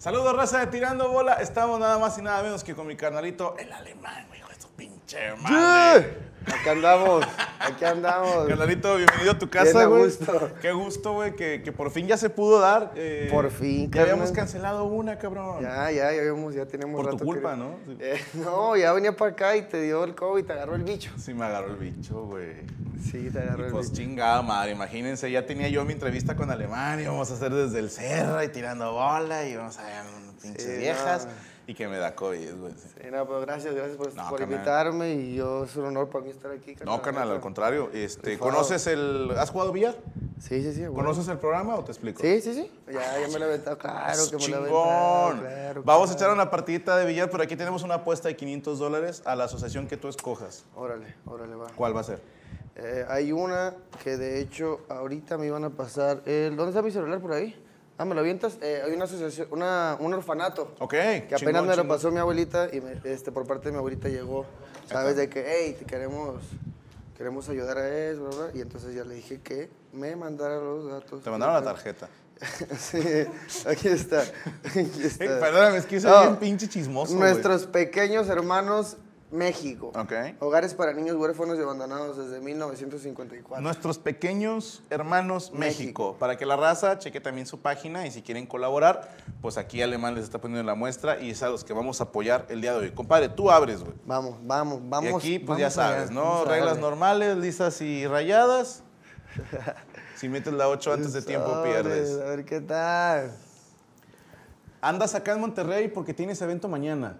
Saludos, raza de Tirando Bola. Estamos nada más y nada menos que con mi carnalito, el alemán, hijo de su pinche madre. Aquí andamos, aquí andamos. Carnalito, bienvenido a tu casa, güey. gusto. Qué gusto, güey, que, que por fin ya se pudo dar. eh, Por fin, Ya habíamos cancelado una, cabrón. Ya, ya, ya vimos, ya tenemos Por tu culpa, que- ¿no? Eh, no, ya venía para acá y te dio el COVID, te agarró el bicho. Sí me agarró el bicho, güey. Sí, te agarró Y el pues bicho. chingada madre, imagínense, ya tenía yo mi entrevista con Alemania, íbamos a hacer desde el cerro y tirando bola y vamos a ver pinches Sí, viejas no. Y que me da COVID, güey. sí. Sí, no, pero gracias, gracias por, No, por carnal. invitarme y yo es un honor para mí estar aquí. No, carnal, al contrario. Este, Rifado. ¿Conoces el... ¿Has jugado billar? Sí, sí, sí. bueno. ¿Conoces el programa o te explico? Sí, sí, sí. Ya, ya me lo he aventado, claro que me lo he aventado. Chingón. Claro, Vamos a echar una partidita de billar, pero aquí tenemos una apuesta de 500 dólares a la asociación que tú escojas. Órale, órale, va. ¿Cuál va a ser? Eh, hay una que de hecho ahorita me iban a pasar el... ¿Dónde está mi celular por ahí? Ah, ¿me lo avientas? Eh, hay una asociación, una, un orfanato. Ok. Que apenas chingón, me lo chingón. pasó mi abuelita y me- este, por parte de mi abuelita llegó, ¿sabes? De que, hey, te queremos, queremos ayudar a eso, bla, bla. Y entonces ya le dije que me mandara los datos. Te mandaron la tarjeta. sí, aquí está. Aquí está. Eh, perdóname, es que soy No, bien pinche chismoso. Nuestros pequeños hermanos México. Ok. Hogares para niños huérfanos y abandonados desde 1954. Nuestros pequeños hermanos México. México. Para que la raza cheque también su página y si quieren colaborar, pues aquí Alemán les está poniendo la muestra y es a los que vamos a apoyar el día de hoy. Compadre, tú abres, güey. Vamos, vamos, vamos. y aquí, pues ya vamos sabes, ¿no? Reglas normales, lisas y rayadas. si metes la 8 antes de tiempo, pierdes. A ver qué tal. Andas acá en Monterrey porque tienes evento mañana.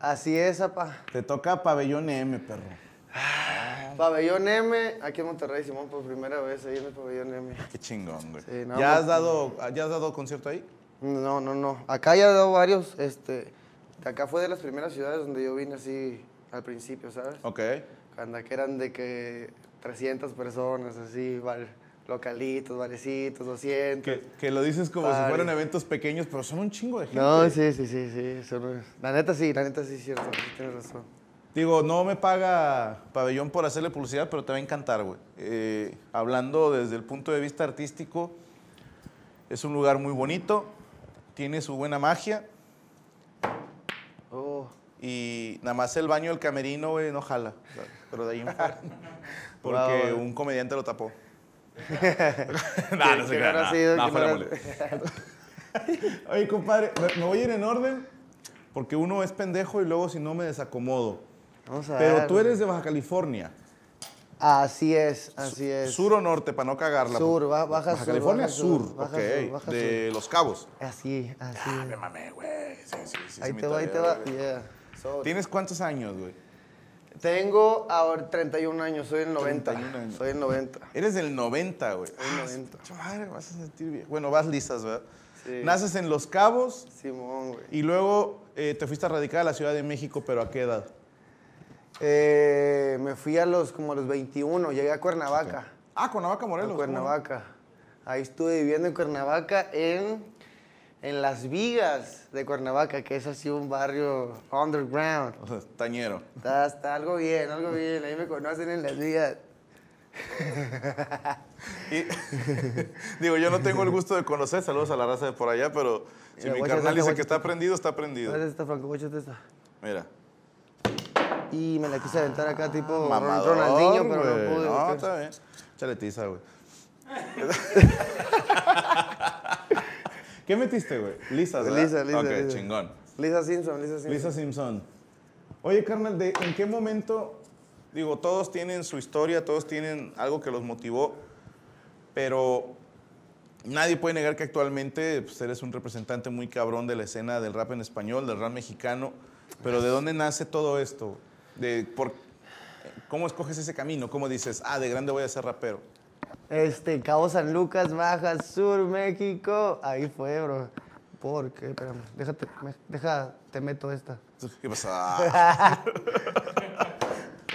Así es, apa. Te toca Pabellón M, perro. Pabellón M, aquí en Monterrey, Simón, por primera vez ahí en el Pabellón M. Qué chingón, güey. Sí, no, ¿Ya, has dado, ¿Ya has dado concierto ahí? No, no, no. Acá ya he dado varios, este, acá fue de las primeras ciudades donde yo vine así al principio, ¿sabes? Ok. Cuando que eran de que 300 personas, así, bar- localitos, barecitos, 200. Que, que lo dices como si fueran eventos pequeños, pero son un chingo de gente. No, sí, sí, sí, sí. La neta sí, la neta sí es cierto, tienes razón. Digo, no me paga Pabellón por hacerle publicidad, pero te va a encantar, güey. Eh, hablando desde el punto de vista artístico, es un lugar muy bonito, tiene su buena magia Oh, y nada más el baño del camerino, güey, no jala. Pero de ahí en fuera. Porque Wow. un comediante lo tapó. no, no se crea, no sido, fuera no mole. Oye, compadre, me- voy a ir en orden porque uno es pendejo y luego si no me desacomodo. Vamos a Pero ver. tú eres de Baja California. Así es, así es. ¿Sur o norte, para no cagarla? Sur, ba- baja sur, California, baja sur. sur, baja ok. sur, baja de Los Cabos. Así, así. Ah, me mamé, güey. Sí, sí, sí. ahí sí, te va, ahí te va. güey. Yeah. So- ¿Tienes cuántos años, güey? Tengo ahora 31 años, soy el 90. 31 años. Soy el 90. Eres del 90, güey. Soy Ah, 90. su madre, vas a sentir bien. Bueno, vas lisas, ¿verdad? Sí. Naces en Los Cabos Simón, güey. y luego eh, te fuiste a radicar a la Ciudad de México, pero ¿a qué edad? Eh, me fui a los como a los 21, llegué a Cuernavaca. Ah, Cuernavaca, A Morelos. ¿cómo no? Cuernavaca. Ahí estuve viviendo en Cuernavaca, en, en Las Vigas de Cuernavaca, que es así un barrio underground. Tañero. Está, está algo bien, algo bien. Ahí me conocen en Las Vigas. Y- digo, yo no tengo el gusto de conocer, saludos a la raza de por allá, pero si Mira, mi carnal dice que está prendido, está prendido. ¿Cuál es esta, Franco? Esta. Mira. Y me la quise aventar acá tipo Mamador, Ronaldinho, pero no pude. No, está bien. Échale tiza, güey. ¿Qué metiste, güey? Lisa, ¿verdad? Lisa, Lisa, Ok, Lisa. chingón. Lisa Simpson, Lisa Simpson. Lisa Simpson. Oye, carnal, ¿de ¿en qué momento? Digo, todos tienen su historia, todos tienen algo que los motivó, pero nadie puede negar que actualmente pues, eres un representante muy cabrón de la escena del rap en español, del rap mexicano. Pero ¿de dónde nace todo esto? De, por, ¿Cómo escoges ese camino? ¿Cómo dices, ah, de grande voy a ser rapero? Este, Cabo San Lucas, Baja Sur, México. Ahí fue, bro. ¿Por qué? Espérame. Déjate, me- deja, te meto esta. ¿Qué pasa?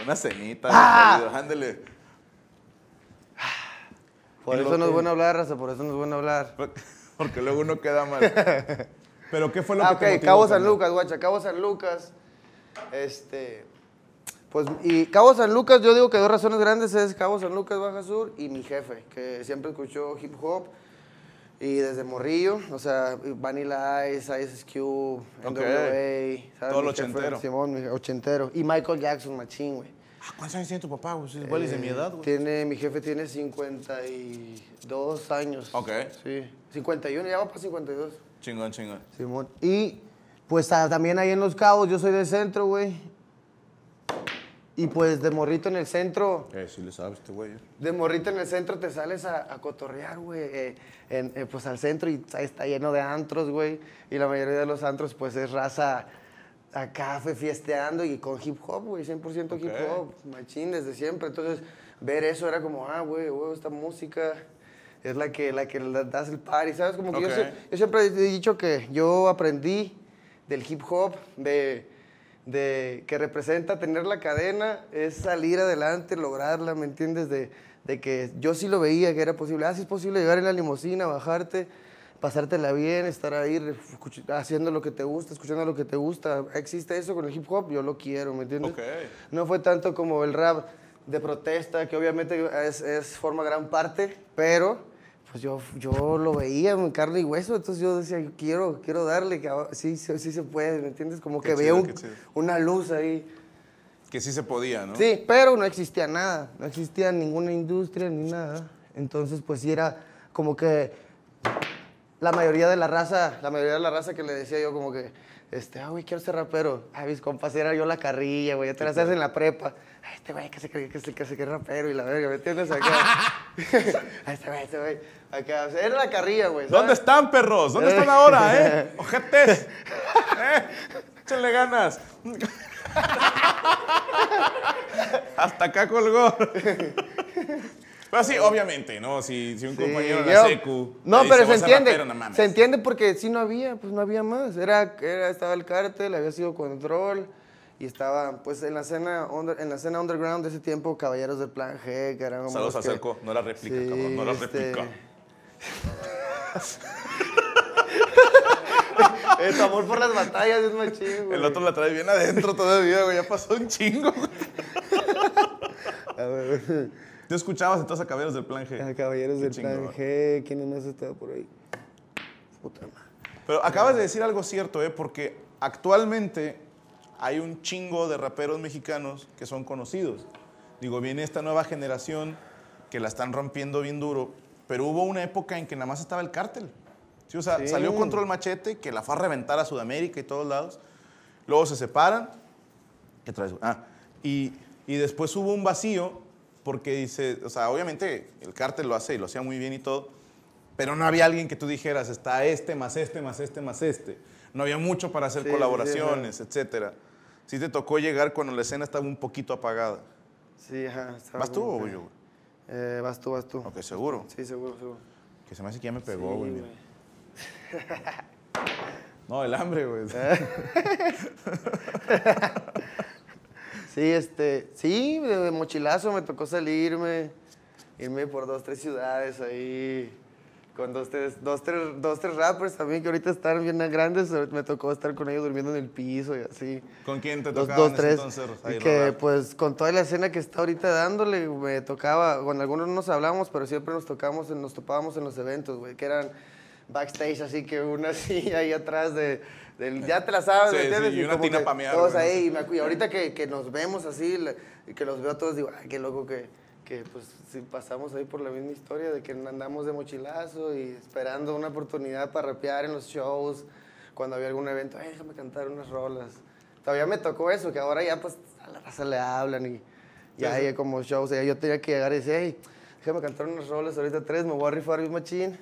Una cenita, ándale. Por eso no es bueno hablar, raza, por eso no es bueno hablar. Porque luego uno queda mal. Pero ¿qué fue lo Ah, que te ok, motivó, Cabo San? Lucas, guacha, Cabo San Lucas. Este. Pues, y Cabo San Lucas, yo digo que dos razones grandes es Cabo San Lucas, Baja Sur, y mi jefe, que siempre escuchó hip hop. Y desde Morrillo, o sea, Vanilla Ice, Ice Cube, Ok. NWA, ¿sabes? Todo lo jefe, ochentero. Simón, mi ochentero. Y Michael Jackson, machín, güey. Ah, ¿Cuántos años tiene tu papá, güey? Igual es de mi Eh, edad, güey. Tiene, mi jefe tiene 52 años. Ok. Sí, 51, ya va para 52. Chingón, chingón. Simón. Y pues también ahí en Los Cabos, yo soy del centro, güey. Y pues de morrito en el centro, Eh, sí le sabes este güey. eh. de morrito en el centro te sales a, a cotorrear, güey. eh, eh, pues al centro y está, lleno de antros, güey. Y la mayoría de los antros, pues es raza acá fue fiesteando y con hip hop, güey. 100% hip Ok. hop, machín desde siempre. Entonces, ver eso era como, ah, güey, güey, esta música es la que, la que das el party, ¿sabes? Como que yo, Ok. sie- yo siempre he dicho que yo aprendí del hip hop, de, de que representa tener la cadena, es salir adelante, lograrla, ¿me entiendes? De, de que yo sí lo veía que era posible. Ah, sí es posible llegar en la limusina, bajarte, pasártela bien, estar ahí haciendo lo que te gusta, escuchando lo que te gusta. ¿Existe eso con el hip hop? Yo lo quiero, ¿me entiendes? Ok. No fue tanto como el rap de protesta, que obviamente es, es forma gran parte, pero pues yo, yo lo veía en carne y hueso, entonces yo decía, yo quiero, quiero darle, que sí, sí, sí se puede, ¿me entiendes? Como Qué que chido, veo un- una luz ahí. Que sí se podía, ¿no? Sí, pero no existía nada, no existía ninguna industria ni nada. Entonces, pues sí era como que la mayoría de la raza, la mayoría de la raza que le decía yo como que, este, ah, güey, quiero ser rapero. Ay, mis compas, era yo la carrilla, güey, ya te las haces en la prepa. Ay, este güey que se cree que se, que se cree rapero y la verga, ¿me entiendes? Acá. Ay, este güey, este güey. Acá, o sea, era la carrilla, güey. ¿sabes? ¿Dónde están, perros? ¿Dónde están ahora, eh? Ojetes. ¿Eh? Échenle ganas. Hasta acá colgó. Pero sí, obviamente, ¿no? Si, si un Sí, compañero de la secu... No, pero se "Vos sos entiende. rapero", no mames. se entiende porque sí no había, pues no había más. Era, era, estaba el cártel, había sido control y estaba, pues en la escena, under- en la escena underground de ese tiempo, Caballeros del Plan G, que eran como Saludos los a Cerco. No era réplica, Sí, cabrón. No era este- réplica. El amor por las batallas es machín, güey. El otro la trae bien adentro todavía, güey. Ya pasó un chingo, güey. A ver, ¿Tú escuchabas entonces a Caballeros del Plan G? a Caballeros Qué del Plan chingón. G, ¿quién más estaba por ahí? Puta madre. Pero acabas de decir algo cierto, ¿eh? Porque actualmente hay un chingo de raperos mexicanos que son conocidos. Digo, viene esta nueva generación que la están rompiendo bien duro, pero hubo una época en que nada más estaba el cártel. Sí, o sea, Sí. salió Control Machete, que la fue a reventar a Sudamérica y todos lados. Luego se separan. ¿Qué traes? Ah, y, y después hubo un vacío, porque dice, o sea, obviamente el cártel lo hace y lo hacía muy bien y todo, pero no había alguien que tú dijeras, está este, más este, más este, más este. No había mucho para hacer Sí, sí, sí, colaboraciones, etcétera. Sí te tocó llegar cuando la escena estaba un poquito apagada. Sí, ajá. ¿Vas tú o yo? Eh, vas tú, vas tú. Ok, seguro. Sí, seguro, seguro. Que se me hace que ya me pegó, Sí, güey. güey. No, el hambre, güey. Sí, este, sí, de, mochilazo me tocó salirme, irme por dos, tres ciudades ahí, con dos, tres, dos, tres, dos, tres rappers también que ahorita están bien grandes, me tocó estar con ellos durmiendo en el piso y así. ¿Con quién te tocaba dos, tres. entonces? y ahí que pues con toda la escena que está ahorita dándole, me tocaba, con algunos no nos hablamos, pero siempre nos tocamos, nos topábamos en los eventos, güey, que eran backstage, así que una así ahí atrás de, del, ya te la sabes, Sí, ¿me sí, entiendes? y una tina que mear, Todos ahí, y, me y ahorita que, que nos vemos así, y que los veo a todos, digo, ay, qué loco que, que pues sí pasamos ahí por la misma historia de que andamos de mochilazo y esperando una oportunidad para rapear en los shows, cuando había algún evento, ay, déjame cantar unas rolas. Todavía me tocó eso, que ahora ya pues a la raza le hablan y ya Sí, hay como shows, o sea, yo tenía que llegar y decir, hey, déjame cantar unas rolas, ahorita tres, me voy a rifar bien machín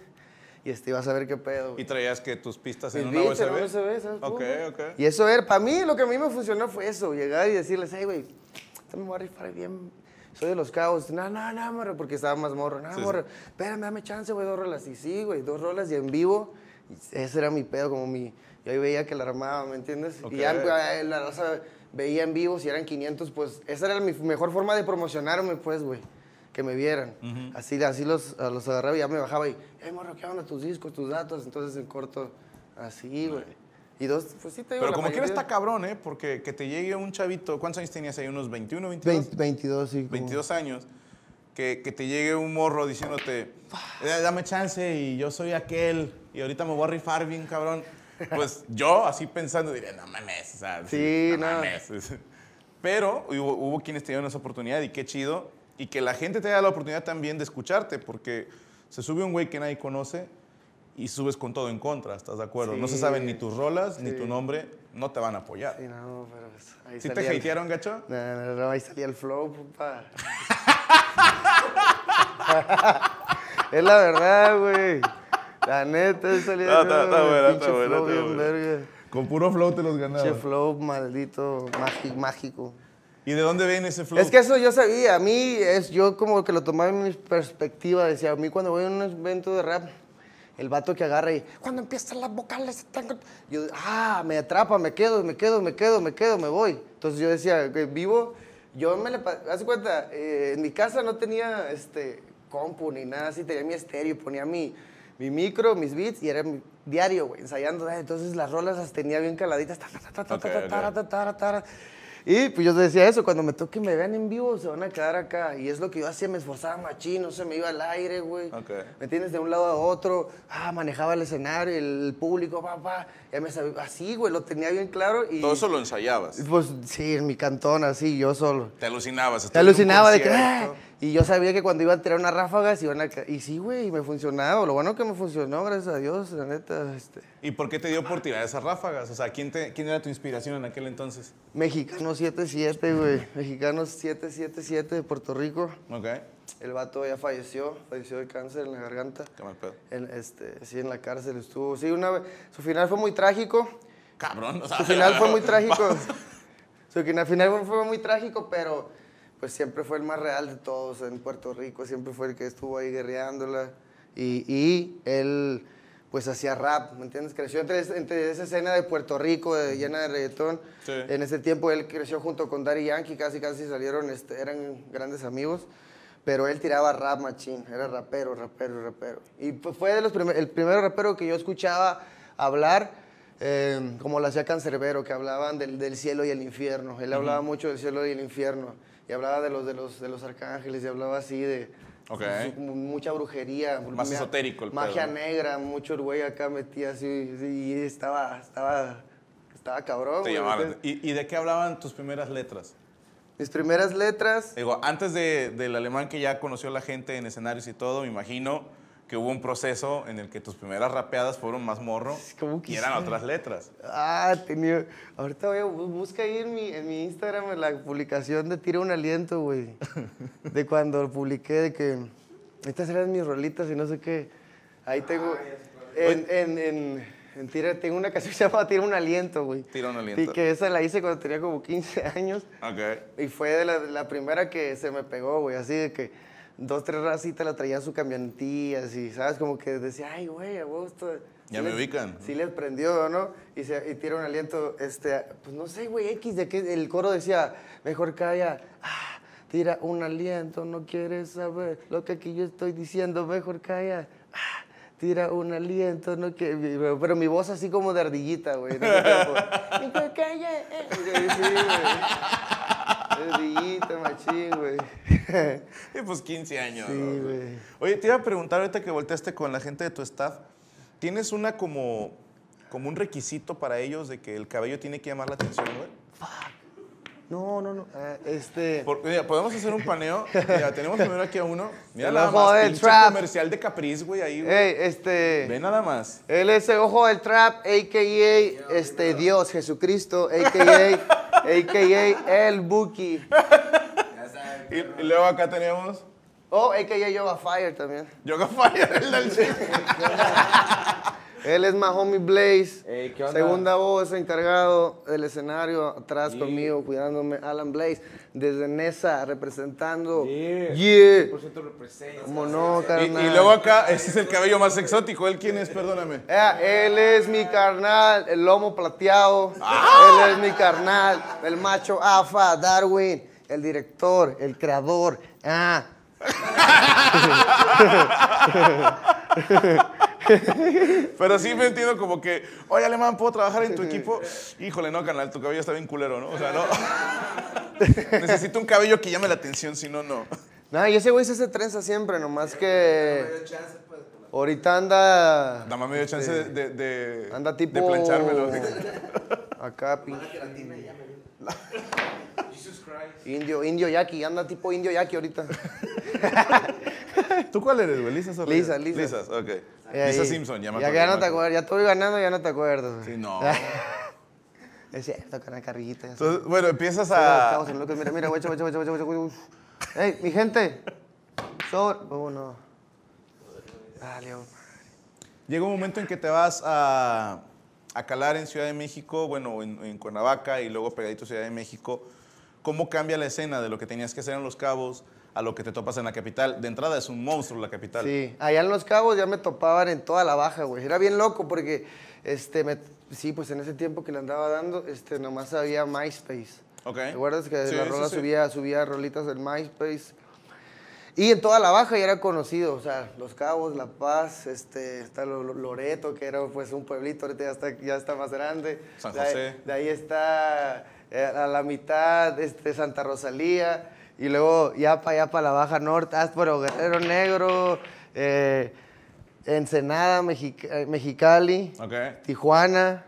y este, vas a ver qué pedo. ¿Y traías que tus pistas en una USB? en una USB, ¿sabes? Ok, ok. Y eso era, para mí lo que a mí me funcionó fue eso, llegar y decirles, hey, güey, me voy a rifar bien, soy de los cabos. No, no, no, morro, porque estaba más morro. No, Sí, sí. morro, espérame, dame chance, güey, dos rolas. Y sí, güey, dos rolas y en vivo, y ese era mi pedo, como mi, yo ahí veía que la armaba, ¿me entiendes? Ok. Y ya eh, la raza veía en vivo, si eran 500, pues esa era mi mejor forma de promocionarme, pues, güey. Que me vieran. Así, así los, los agarraba y ya me bajaba y, hey, morro, ¿qué onda? Tus discos, tus datos. Entonces en corto, así, güey. Y dos, pues sí te digo. Pero como quiera está cabrón, ¿eh? Porque que te llegue un chavito, ¿cuántos años tenías ahí? ¿Unos 21, 22? 20 22, sí. como- 22 años. que, que te llegue un morro diciéndote, "Eh, dame chance y yo soy aquel y ahorita me voy a rifar bien, cabrón. Pues yo, así pensando, diría, no mames, o sea, Sí, no. mames. Pero hubo, hubo quienes te dieron esa oportunidad y qué chido. Y que la gente te da la oportunidad también de escucharte, porque se sube un güey que nadie conoce y subes con todo en contra, ¿estás de acuerdo? No se Sí. saben ni tus rolas, ni Sí. tu nombre, no te van a apoyar. Sí, no, pero pues, ahí ¿Sí te el- hatearon, gacho? No, no, no, ahí salía el flow, papá. es la verdad, güey. La neta, ahí salía No, el está- está flow, buena, pinche está buena, flow está bien verga. Con puro flow te los ganabas. Pinche flow maldito, mágico. ¿Y de dónde viene ese flow? Es que eso yo sabía, a mí es, yo como que lo tomaba en mi perspectiva, decía, a mí cuando voy a un evento de rap, el vato que agarra y, cuando empiezan las vocales, están-". yo, ah, me atrapa, me quedo, me quedo, me quedo, me quedo, me voy. Entonces yo decía, que vivo, yo me le, de cuenta, eh, en mi casa no tenía, este, compu ni nada así, tenía mi estéreo, ponía mi, mi micro, mis beats y era mi diario, güey, ensayando, eh, entonces las rolas las tenía bien caladitas, ta, ta, ta, ta, ta, Y pues yo decía eso, cuando me toque me vean en vivo, se van a quedar acá. Y es lo que yo hacía, me esforzaba machín, no se me iba al aire, güey. Ok. ¿Me entiendes? De un lado a otro, ah, manejaba el escenario, el público, papá. Ya me sabía, así, güey, lo tenía bien claro. Y, Todo eso lo ensayabas. Pues sí, en mi cantón, así, yo solo. Te alucinabas. Te alucinaba de que. "Ah", y yo sabía que cuando iba a tirar una ráfaga, se iban a Y sí, güey, y me funcionaba. Lo bueno que me funcionó, gracias a Dios, la neta, este. ¿Y por qué te dio por tirar esas ráfagas? O sea, ¿quién, te, quién era tu inspiración en aquel entonces? Mexicano 77, güey. Mexicano 777 de Puerto Rico. Ok. El vato ya falleció, falleció de cáncer en la garganta. Qué mal pedo. En, este, sí, en la cárcel estuvo. Sí, una vez. Su final fue muy trágico. Cabrón. O sea, Su final fue muy trágico. Su final fue muy trágico, pero pues siempre fue el más real de todos en Puerto Rico. Siempre fue el que estuvo ahí guerreándola. Y, y él, pues hacía rap, ¿me entiendes? Creció entre, entre esa escena de Puerto Rico, de- llena de reggaetón. Sí. En ese tiempo él creció junto con Daddy Yankee, casi casi salieron, este, eran grandes amigos. Pero él tiraba rap machín, era rapero, rapero, rapero. Y pues, fue de los primer- el primer rapero que yo escuchaba hablar, eh, como lo hacía Cancerbero, que hablaban del, del cielo y el infierno. Él hablaba mucho del cielo y el infierno. Y hablaba de los, de los, de los arcángeles, y hablaba así de mucha brujería. Más ma- esotérico el Magia pedo. negra, mucho el güey acá metía así, sí, y estaba, estaba, estaba cabrón. Te entonces, ¿Y, y de qué hablaban tus primeras letras? Mis primeras letras... Digo, antes de- del alemán que ya conoció la gente en escenarios y todo, me imagino que hubo un proceso en el que tus primeras rapeadas fueron más morro ¿Cómo y eran otras letras. Ah, tenía. Ahorita voy a bu- busca ahí en mi, en mi Instagram la publicación de Tira un aliento, güey. De cuando publiqué de que estas eran mis rolitas y no sé qué. Ahí tengo. En, en, en, en Tira, tengo una canción que se llama Tira un aliento, güey. Tira un aliento. Y que esa la hice cuando tenía como 15 años. Ok. Y fue de la, la primera que se me pegó, güey. Así de que dos, tres racitas la traían su camionetillas y, ¿sabes? Como que decía, ay, güey, a esto... Ya sí me les- ubican. Sí les prendió, ¿no? Y, se, y tira un aliento, este, pues no sé, güey, X, de que el coro decía, mejor calla, ah, tira un aliento, no quieres saber lo que aquí yo estoy diciendo, mejor calla, ah, tira un aliento, no que Pero mi voz así como de ardillita, güey. Mejor calla, eh. Sí, güey. Ardillita, machín, güey. Y pues 15 años. Sí, ¿no? güey. Oye, te iba a preguntar ahorita que volteaste con la gente de tu staff, ¿tienes una como, como un requisito para ellos de que el cabello tiene que llamar la atención, güey? No, no, no. ah, este. Por- mira, podemos hacer un paneo. Mira, tenemos primero aquí a uno. Mira El nada ojo más, del trap. comercial de Capriz, güey, ahí, güey. Ey, este. Ve nada más. Él es el ojo del trap, a.k.a. Este, Dios, Jesucristo, a.k.a. a.k.a. el Buki. Y, y luego acá tenemos O a.k.a. Yoga Fire también. Yoga Fire, el del Él es my homie Blaze. Ey, ¿qué onda? Segunda voz, encargado del escenario, atrás conmigo, cuidándome. Alan Blaze, desde Nesa, representando. Yeah. Yeah. 100% representa. Como no, y, carnal. y luego acá, este es el cabello más exótico. ¿Él quién es? Perdóname. Eh, él es mi carnal, el lomo plateado. Él es mi carnal, el macho Afa, Darwin, el director, el creador. Ah. Pero sí me entiendo como que, oye, alemán, ¿puedo trabajar en tu equipo? Híjole, no, canal, tu cabello está bien culero, ¿no? O sea, no. Necesito un cabello que llame la atención, si no, no. Nah, y ese güey se hace trenza siempre, nomás que ahorita anda... Nada más me dio chance de, de, de- Anda tipo... de planchármelo. Acá, pinche. Indio, indio yaqui, anda tipo indio yaqui ahorita. ¿Tú cuál eres, güey? ¿Lisas o Lisa? Lisa. Lisas, ok. Eh, Lisa ahí. Simpson, ya me Ya, acuerdo, ya no te acuerdas, ya estoy ganando, ya no te acuerdas. Sí, no. Es cierto, con carrillita. Entonces, bueno, empiezas a... Estamos en Lucas, Mira, mira, guacha, guacha, guacha, guacha. Ey, mi gente. Sobre. Oh, no. Dale, oh. Llega un momento en que te vas a, a calar en Ciudad de México, bueno, en, en Cuernavaca y luego pegadito Ciudad de México. ¿Cómo cambia la escena de lo que tenías que hacer en Los Cabos a lo que te topas en la capital? De entrada es un monstruo la capital. Sí, allá en Los Cabos ya me topaban en toda la baja, güey. Era bien loco porque, este, me- sí, pues en ese tiempo que le andaba dando, este, nomás había MySpace. Ok. ¿Te acuerdas que Sí, la sí, rola sí. subía, subía rolitas en MySpace? Y en toda la baja ya era conocido, o sea, Los Cabos, La Paz, este, está Lo- Lo- Loreto, que era pues un pueblito, ahorita ya está, ya está más grande. San De ahí- José. De ahí está eh, a la mitad este, Santa Rosalía, y luego ya para allá para la Baja Norte, Áspero, Guerrero Negro, eh, Ensenada, Mexic- eh, Mexicali. Tijuana,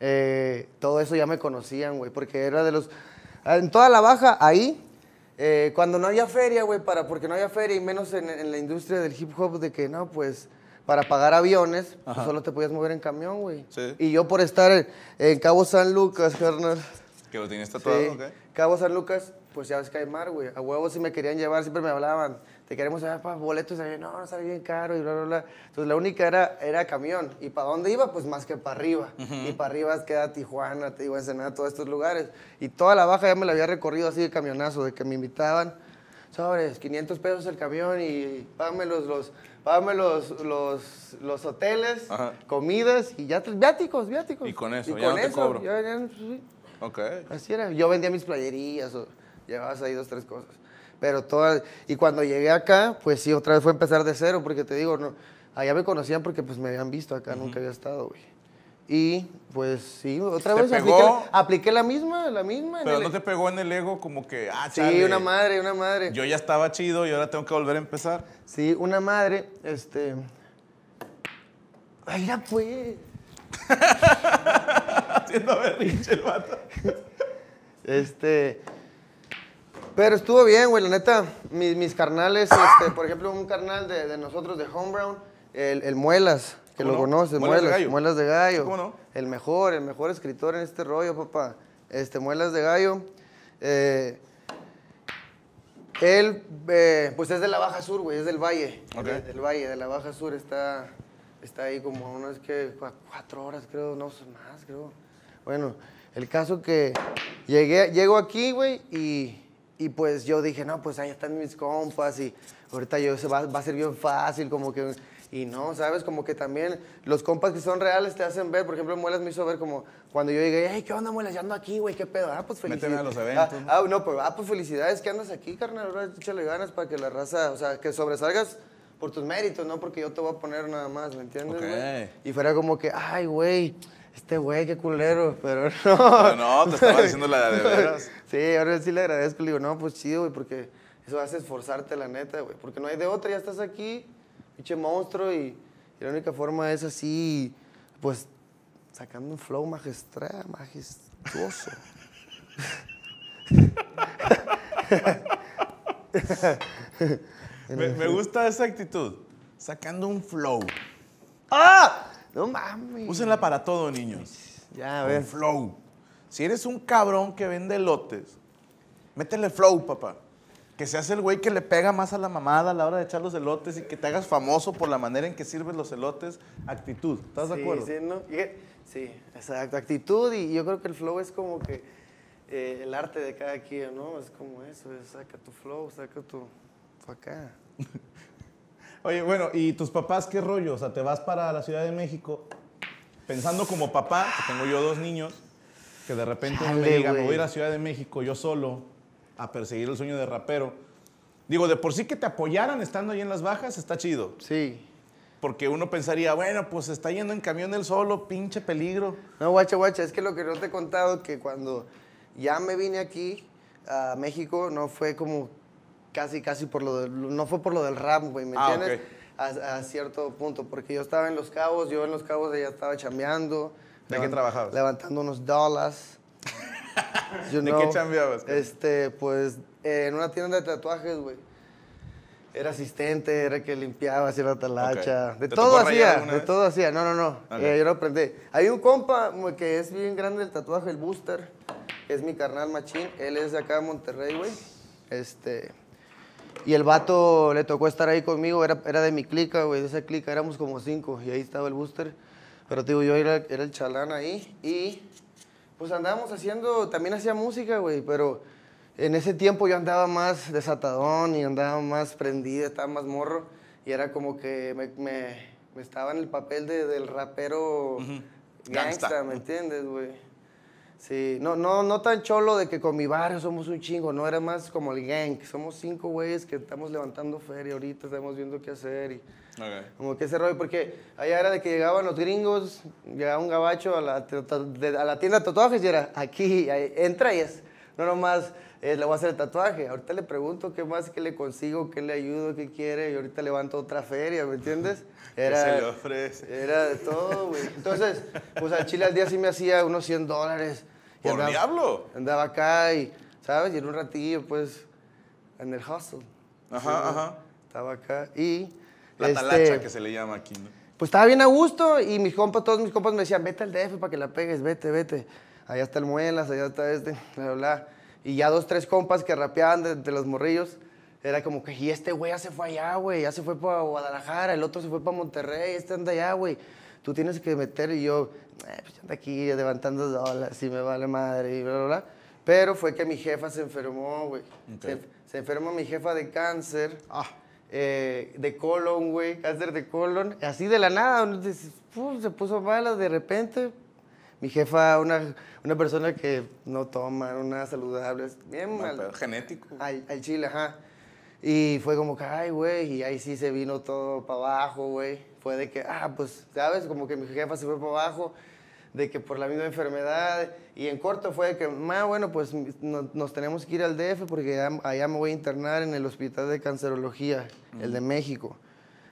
eh, todo eso ya me conocían, güey, porque era de los... En toda la baja, ahí, eh, cuando no había feria, güey, para, porque no había feria, y menos en, en la industria del hip hop, de que no, pues, para pagar aviones, pues, solo te podías mover en camión, güey. Sí. Y yo por estar en, en Cabo San Lucas, carnal, Que lo tienes tatuado, sí. Cabo San Lucas, pues ya ves que hay mar, güey. A huevos si me querían llevar, siempre me hablaban. Te queremos llevar para boletos. Y no, no sale bien caro y bla, bla, bla. Entonces la única era, era camión. ¿Y para dónde iba? Pues más que para arriba. Y para arriba queda Tijuana, te digo, Ensenada, todos estos lugares. Y toda la baja ya me la había recorrido así de camionazo, de que me invitaban. Sobres, 500 pesos el camión y págame los, los, págame los, los, los hoteles, Ajá. comidas y ya, viáticos, viáticos. Y con eso, Y ya con no te eso, cobro. ya- ya, sí. Ok. Así era. Yo vendía mis playerías o llevabas ahí dos, tres cosas. Pero todas. Y cuando llegué acá, pues sí, otra vez fue empezar de cero, porque te digo, no, allá me conocían porque pues me habían visto, acá nunca había estado, güey. Y pues sí, otra ¿Te vez apliqué, apliqué la misma, la misma. Pero el- no te pegó en el ego como que, ah, Sí, una madre, una madre. Yo ya estaba chido y ahora tengo que volver a empezar. Sí, una madre, este. Ay, ya pues. Haciendo berrinche el vato. Este. Pero estuvo bien, güey, la neta. Mis, mis carnales, este, por ejemplo, un carnal de, de nosotros de Home Brown, el, el Muelas, que ¿Cómo lo no? conoces, Muelas de Muelas, de Gallo. ¿cómo no? El mejor, el mejor escritor en este rollo, papá. Este, Muelas de Gallo. Eh, él, eh, pues es de la Baja Sur, güey, es del Valle. Del Valle, de la Baja Sur, está, está ahí como unas que cua- cuatro horas, creo, no más, creo. Bueno, el caso que llegué, llego aquí, güey, y, y pues yo dije, no, pues ahí están mis compas y ahorita yo se va, va a ser bien fácil, como que, y no, ¿sabes? Como que también los compas que son reales te hacen ver, por ejemplo, Muelas me hizo ver como cuando yo llegué, hey, ¿qué onda, Muelas? Ya ando aquí, güey, ¿qué pedo? Ah, pues Méteme felicidades. a los eventos, Ah, ah, no, pues, ah, pues felicidades que andas aquí, carnal, ahora échale ganas para que la raza, o sea, que sobresalgas por tus méritos, no porque yo te voy a poner nada más, ¿me entiendes? Ok. güey? Y fuera como que, ay, güey, este güey, qué culero, pero no. Pero no, te estaba diciendo la de veras. Sí, ahora sí le agradezco. Le digo, no, pues chido, güey, porque eso hace esforzarte, la neta, güey. Porque no hay de otra, ya estás aquí, pinche monstruo, y, y la única forma es así, pues, sacando un flow magistral, majestuoso. Me, me gusta esa actitud. Sacando un flow. ¡Ah! No mames. Úsenla para todo, niños. Ya, a ver. flow. Si eres un cabrón que vende elotes, métele flow, papá. Que seas el güey que le pega más a la mamada a la hora de echar los elotes y que te hagas famoso por la manera en que sirves los elotes. Actitud. ¿Estás de Sí, acuerdo? Sí, ¿no? Sí, exacto. Actitud y yo creo que el flow es como que eh, el arte de cada quien, ¿no? Es como eso, es saca tu flow, saca tu... tu acá. Oye, bueno, ¿y tus papás qué rollo? O sea, te vas para la Ciudad de México pensando como papá, que tengo yo dos niños, que de repente uno me Chale, diga, me voy a ir a Ciudad de México yo solo a perseguir el sueño de rapero. Digo, de por sí que te apoyaran estando ahí en las bajas, está chido. Sí. Porque uno pensaría, bueno, pues está yendo en camión él solo, pinche peligro. No, guacha, guacha, es que lo que no te he contado, que cuando ya me vine aquí a México, no fue como casi, casi por lo del, no fue por lo del rap, güey, ¿me Ah, entiendes? ok. A, a cierto punto, porque yo estaba en Los Cabos, yo en Los Cabos ya estaba chambeando. ¿De qué trabajabas? Levantando unos dólares. You ¿De know, qué chambeabas? Este, pues, eh, en una tienda de tatuajes, güey. Era asistente, era que limpiaba, hacía la talacha. Ok. De ¿Te todo hacía, de vez? todo hacía. No, no, no. Ok. Eh, yo lo aprendí. Hay un compa que es bien grande el tatuaje, el Booster, que es mi carnal machín. Él es de acá de Monterrey, güey. Este. Y el vato le tocó estar ahí conmigo, era, era de mi clica, güey, de esa clica, éramos como cinco, y ahí estaba el booster. Pero digo, yo era, era el chalán ahí, y pues andábamos haciendo, también hacía música, güey, pero en ese tiempo yo andaba más desatadón y andaba más prendido, estaba más morro, y era como que me, me- me estaba en el papel de- del rapero Gangsta. gangsta, ¿me entiendes, güey? Sí, no, no, no tan cholo de que con mi barrio somos un chingo, no, era más como el gang, somos cinco güeyes que estamos levantando feria ahorita, estamos viendo qué hacer y Ok. como que ese rollo, porque allá era de que llegaban los gringos, llegaba un gabacho a la, a la tienda de tatuajes y era aquí, ahí, entra y es, no nomás eh, le voy a hacer el tatuaje, ahorita le pregunto qué más, qué le consigo, qué le ayudo, qué quiere y ahorita levanto otra feria, ¿me entiendes? ¿Qué se le ofrece? Era de todo, güey. Entonces, pues al chile al día sí me hacía unos 100 dólares. Y ¿Por diablo? Andaba acá y, ¿sabes? Y en un ratillo, pues, en el hustle. Ajá, ajá. Estaba acá y... La este, talacha que se le llama aquí, ¿no? Pues estaba bien a gusto y mis compas, todos mis compas me decían, vete al DF para que la pegues, vete, vete. Allá está el Muelas, allá está este, bla, bla. Y ya dos, tres compas que rapeaban de, de los morrillos. Era como que, y este güey ya se fue allá, güey, ya se fue para Guadalajara, el otro se fue para Monterrey, este anda allá, güey. Tú tienes que meter y yo, eh, pues anda aquí levantando dólares y me vale madre y bla, bla, bla. Pero fue que mi jefa se enfermó, güey. Se, se enfermó mi jefa de cáncer Ah. Eh, de colon, güey, cáncer de colon, así de la nada, se puso mala de repente. Mi jefa, una, una persona que no toma, una saludable, bien No, mal. genético. Al, al chile, ajá. Y fue como que, ay, güey, y ahí sí se vino todo para abajo, güey. Fue de que, ah, pues, ¿sabes? Como que mi jefa se fue para abajo, de que por la misma enfermedad. Y en corto fue de que, ma, bueno, pues no- nos tenemos que ir al DF porque allá, allá me voy a internar en el Hospital de Cancerología, el de México.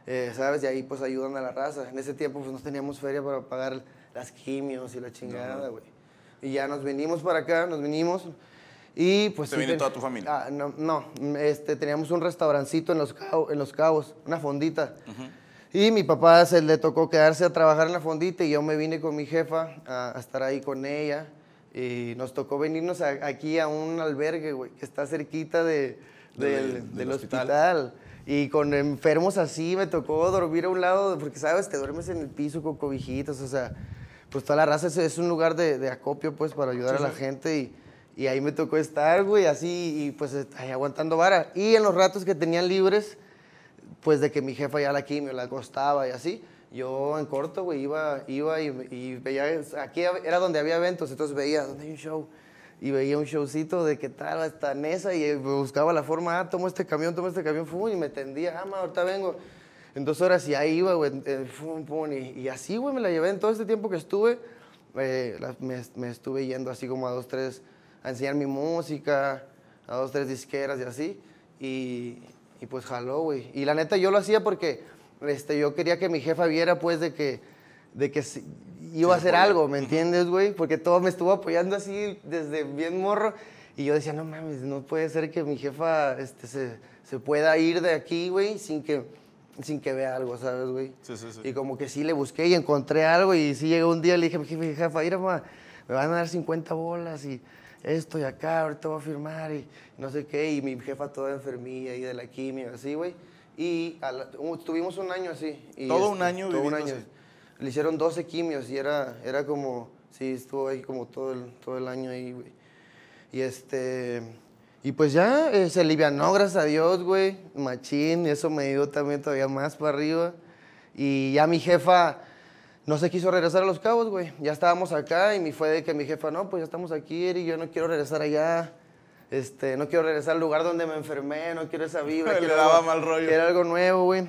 Eh, ¿Sabes? Y ahí pues ayudan a la raza. En ese tiempo pues no teníamos feria para pagar las quimios y la chingada, güey. Y ya nos venimos para acá, nos vinimos. Y pues... ¿Se sí ten- toda tu familia? Ah, no, no, este, teníamos un restaurancito en Los, Cabos, en los Cabos, una fondita. Y mi papá se le tocó quedarse a trabajar en la fondita y yo me vine con mi jefa a, a estar ahí con ella. Y nos tocó venirnos a- aquí a un albergue, güey, que está cerquita de, Del- del, del del hospital. hospital. Y con enfermos así me tocó dormir a un lado, porque sabes, te duermes en el piso con cobijitas, o sea, pues toda la raza es, es un lugar de, de acopio, pues, para ayudar a la gente. Y, y ahí me tocó estar, güey, así, y pues ahí aguantando vara. Y en los ratos que tenían libres, pues de que mi jefa ya la quimio, la acostaba y así, yo en corto, güey, iba, iba y, y veía, aquí era donde había eventos, entonces veía, ¿dónde hay un show? Y veía un showcito de qué tal, hasta Nesa, y buscaba la forma, ah, tomo este camión, tomo este camión, fum, y me tendía, ah, ma, ahorita vengo. En dos horas y ahí iba, güey, eh, fum, pum, y, así, güey, me la llevé en todo este tiempo que estuve, eh, me, me estuve yendo así como a dos, tres, a enseñar mi música, a dos, tres disqueras y así, y, y pues jaló, güey. Y la neta yo lo hacía porque este, yo quería que mi jefa viera, pues, de que, de que iba a hacer algo, ¿me entiendes, güey? Porque todo me estuvo apoyando así desde bien morro. Y yo decía, no mames, no puede ser que mi jefa este, se, se pueda ir de aquí, güey, sin que, sin que vea algo, ¿sabes, güey? Sí, sí, sí. Y como que sí le busqué y encontré algo. Y sí llegó un día, le dije a mi jefa, jefa, mira, ma, me van a dar 50 bolas y esto y acá, ahorita voy a firmar y no sé qué. Y mi jefa toda enfermilla y de la quimio, así, güey. Y la- estuvimos un año así. y, este, ¿Todo un año todo un año. así? Le hicieron 12 quimios y era, era como, sí, estuvo ahí como todo el, todo el año ahí, güey. Y este, y pues ya eh, se alivianó, gracias a Dios, güey, machín, y eso me dio también todavía más para arriba. Y ya mi jefa no se quiso regresar a Los Cabos, güey. Ya estábamos acá y me fue de que mi jefa, no, pues ya estamos aquí, Eri, yo no quiero regresar allá. Este, no quiero regresar al lugar donde me enfermé, no quiero esa vibra. Le quiero daba algo- mal rollo. Quiero algo nuevo, güey.